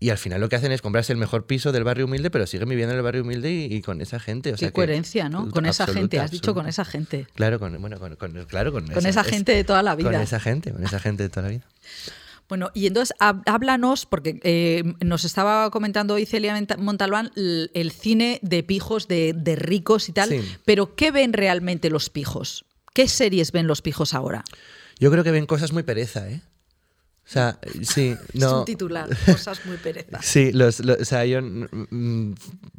y al final lo que hacen es comprarse el mejor piso del barrio humilde, pero siguen viviendo en el barrio humilde y, con esa gente. O sea Qué coherencia, ¿no? Con esa gente, has dicho con esa gente. Claro, con, bueno, con, claro, con, esa, gente de toda la vida. Con esa gente, con esa gente de toda la vida. Bueno, y entonces háblanos, porque eh, nos estaba comentando hoy Celia Montalbán el, cine de pijos, de, ricos y tal, pero ¿qué ven realmente los pijos? ¿Qué series ven los pijos ahora? Yo creo que ven cosas muy pereza, ¿eh? O sea, sí, no. Es un titular, cosas muy perezas. Sí, los, o sea, yo. Mm,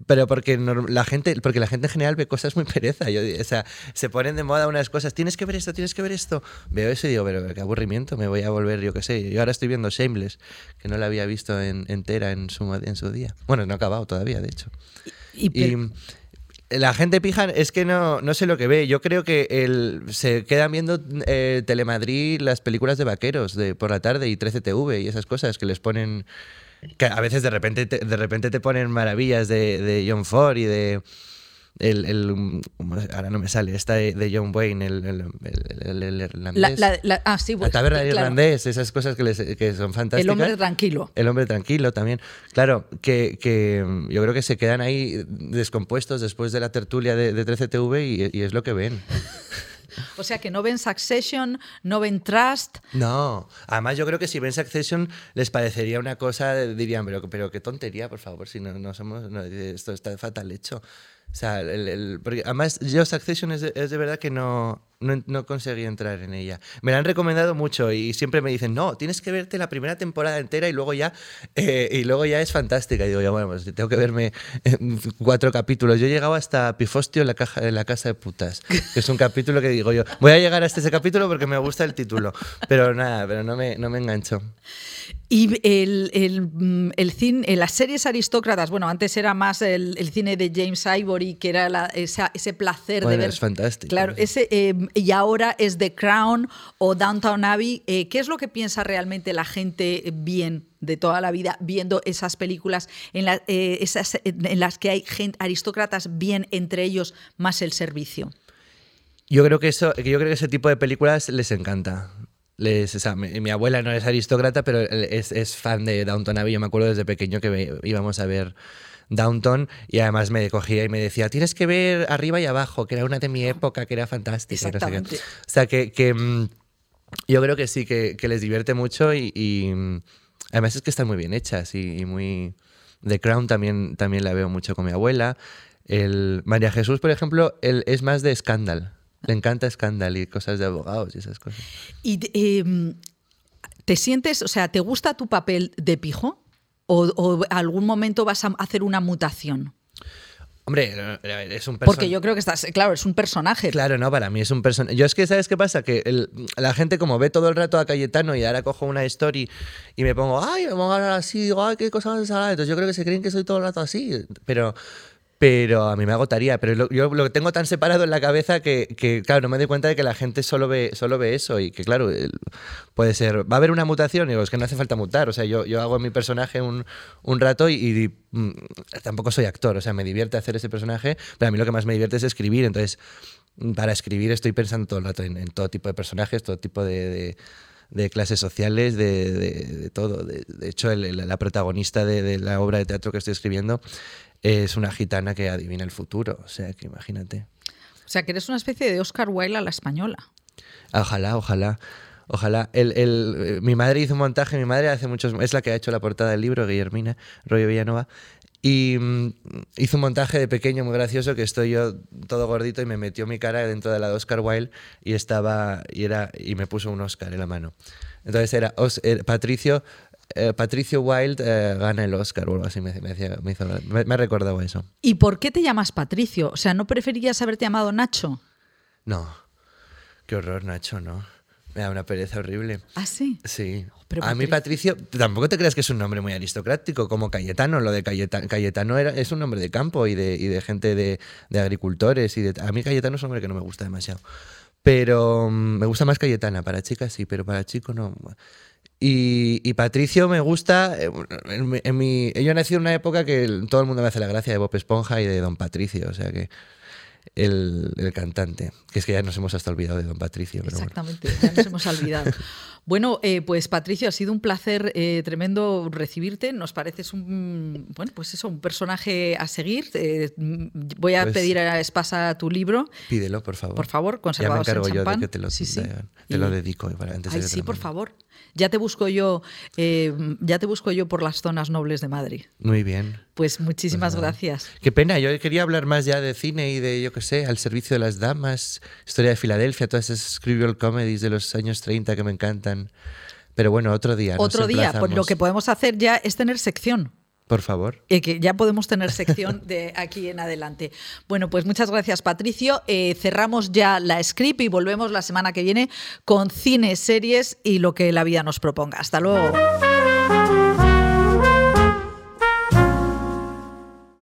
pero porque la gente, porque la gente en general ve cosas muy pereza. Yo, o sea, se ponen de moda unas cosas. Tienes que ver esto, tienes que ver esto. Veo eso y digo, pero qué aburrimiento, me voy a volver, yo qué sé. Yo ahora estoy viendo Shameless, que no la había visto en, entera en su, en su día. Bueno, no ha acabado todavía, de hecho. y la gente pija es que no, no sé lo que ve. Yo creo que el, se quedan viendo eh, Telemadrid las películas de vaqueros de por la tarde y 13TV y esas cosas que les ponen. Que a veces de repente te, de repente te ponen maravillas de, de John Ford y de el, el, ahora no me sale, esta de, John Wayne, el, el, irlandés. La, la, ah, sí, la taberna del irlandés, esas cosas que, les, que, son fantásticas. El hombre tranquilo. El hombre tranquilo también. Claro, que, que yo creo que se quedan ahí descompuestos después de la tertulia de, de 13TV y, y es lo que ven. <laughs> O sea que no ven Succession, no ven Trust. No, además yo creo que si ven Succession les parecería una cosa, dirían, pero, pero qué tontería, por favor, si no, no somos, esto está fatal hecho. O sea, el, porque además yo Succession es de, es de verdad que no, no, no, conseguí entrar en ella. Me la han recomendado mucho y siempre me dicen, no, tienes que verte la primera temporada entera y luego ya, eh, y luego ya es fantástica. Y digo, ya bueno, pues tengo que verme cuatro capítulos. Yo he llegado hasta Pifostio en la, caja, en la casa de putas, que es un capítulo que digo yo, voy a llegar hasta ese capítulo porque me gusta el título. Pero nada, pero no me, no me engancho. Y el, el, mm, el cine, las series aristócratas, bueno, antes era más el, el cine de James Ivory, que era la, esa, ese placer de ver. Es fantástico. Claro, ese, eh, y ahora es The Crown o Downtown Abbey. Eh, ¿Qué es lo que piensa realmente la gente bien de toda la vida viendo esas películas en, eh, esas, en las que hay gente, aristócratas bien entre ellos más el servicio? Yo creo que eso, yo creo que ese tipo de películas les encanta. Les, o sea, mi, abuela no es aristócrata, pero es, es fan de Downton Abbey. Yo me acuerdo desde pequeño que íbamos a ver Downton y además me cogía y me decía, tienes que ver arriba y abajo, que era una de mi época, que era fantástica. Exactamente. o sea, que, que, mm, yo creo que sí, que, que les divierte mucho y, mm, además es que están muy bien hechas y, muy... The Crown también, también la veo mucho con mi abuela. El María Jesús, por ejemplo, él es más de escándalo. Le encanta escándalo y cosas de abogados y esas cosas. ¿Y em, te sientes, o sea, te gusta tu papel de pijo? o algún momento vas a hacer una mutación? Hombre, es un personaje. Porque yo creo que estás, claro, es un personaje. Claro, no, para mí es un personaje. Yo es que, ¿sabes qué pasa? Que la gente, como ve todo el rato a Cayetano y ahora cojo una story y me pongo, ay, me pongo a hablar así, digo, ay, qué cosa más Entonces yo creo que se creen que soy todo el rato así. Pero pero a mí me agotaría. Pero yo lo tengo tan separado en la cabeza que, claro, no me doy cuenta de que la gente solo ve, solo ve eso y que, claro, puede ser, va a haber una mutación y digo, es que no hace falta mutar. O sea, yo, yo hago mi personaje un, un rato y, mm, tampoco soy actor, o sea, me divierte hacer ese personaje, pero a mí lo que más me divierte es escribir. Entonces, para escribir estoy pensando todo el rato en, todo tipo de personajes, todo tipo de, de clases sociales, de, de, todo. De, hecho, la protagonista de, la obra de teatro que estoy escribiendo es una gitana que adivina el futuro. O sea, que imagínate. O sea, que eres una especie de Oscar Wilde a la española. Ojalá, ojalá. Ojalá. El, el, mi madre hizo un montaje, mi madre hace muchos. Es la que ha hecho la portada del libro, Guillermina Rollo Villanova. Y mm, hizo un montaje de pequeño muy gracioso que estoy yo todo gordito y me metió mi cara dentro de la de Oscar Wilde y estaba y era y me puso un Oscar en la mano. Entonces era Patricio eh, Patricio Wilde eh, gana el Oscar o algo así, me, me, me, ha recordado eso. ¿Y por qué te llamas Patricio? O sea, ¿no preferirías haberte llamado Nacho? No, qué horror Nacho, ¿no? Me da una pereza horrible. ¿Ah, sí? Sí. a mí Patricio, tampoco te creas que es un nombre muy aristocrático, como Cayetano. Lo de Cayetano, Cayetano era, es un nombre de campo y de, y de gente de, de, agricultores. y de, A mí Cayetano es un nombre que no me gusta demasiado. Pero mm, me gusta más Cayetana, para chicas sí, pero para chicos no. Y, Patricio me gusta. Eh, en, mi, yo nací en una época que todo el mundo me hace la gracia de Bob Esponja y de Don Patricio, o sea que. El, cantante, que es que ya nos hemos hasta olvidado de Don Patricio. Exactamente, ya nos hemos olvidado. <laughs> Bueno, eh, pues Patricio, ha sido un placer eh, tremendo recibirte. Nos pareces un, bueno, pues eso, un personaje a seguir. voy a pues pedir a Espasa tu libro. Pídelo, por favor. Por favor, conservados ya me encargo yo de que te lo, te lo dedico. Para antes Ay, sí, por favor. Ya te busco yo, eh, ya te busco yo por las zonas nobles de Madrid. Muy bien. Pues muchísimas pues gracias. Qué pena, yo quería hablar más ya de cine y de, yo qué sé, al servicio de las damas, historia de Filadelfia, todas esas scribble comedies de los años 30 que me encantan. Pero bueno, otro día. Otro día, pues lo que podemos hacer ya es tener sección. Por favor. Y que ya podemos tener sección de aquí en adelante. Bueno, pues muchas gracias, Patricio. Eh, cerramos ya la script y volvemos la semana que viene con cine, series y lo que la vida nos proponga. Hasta luego.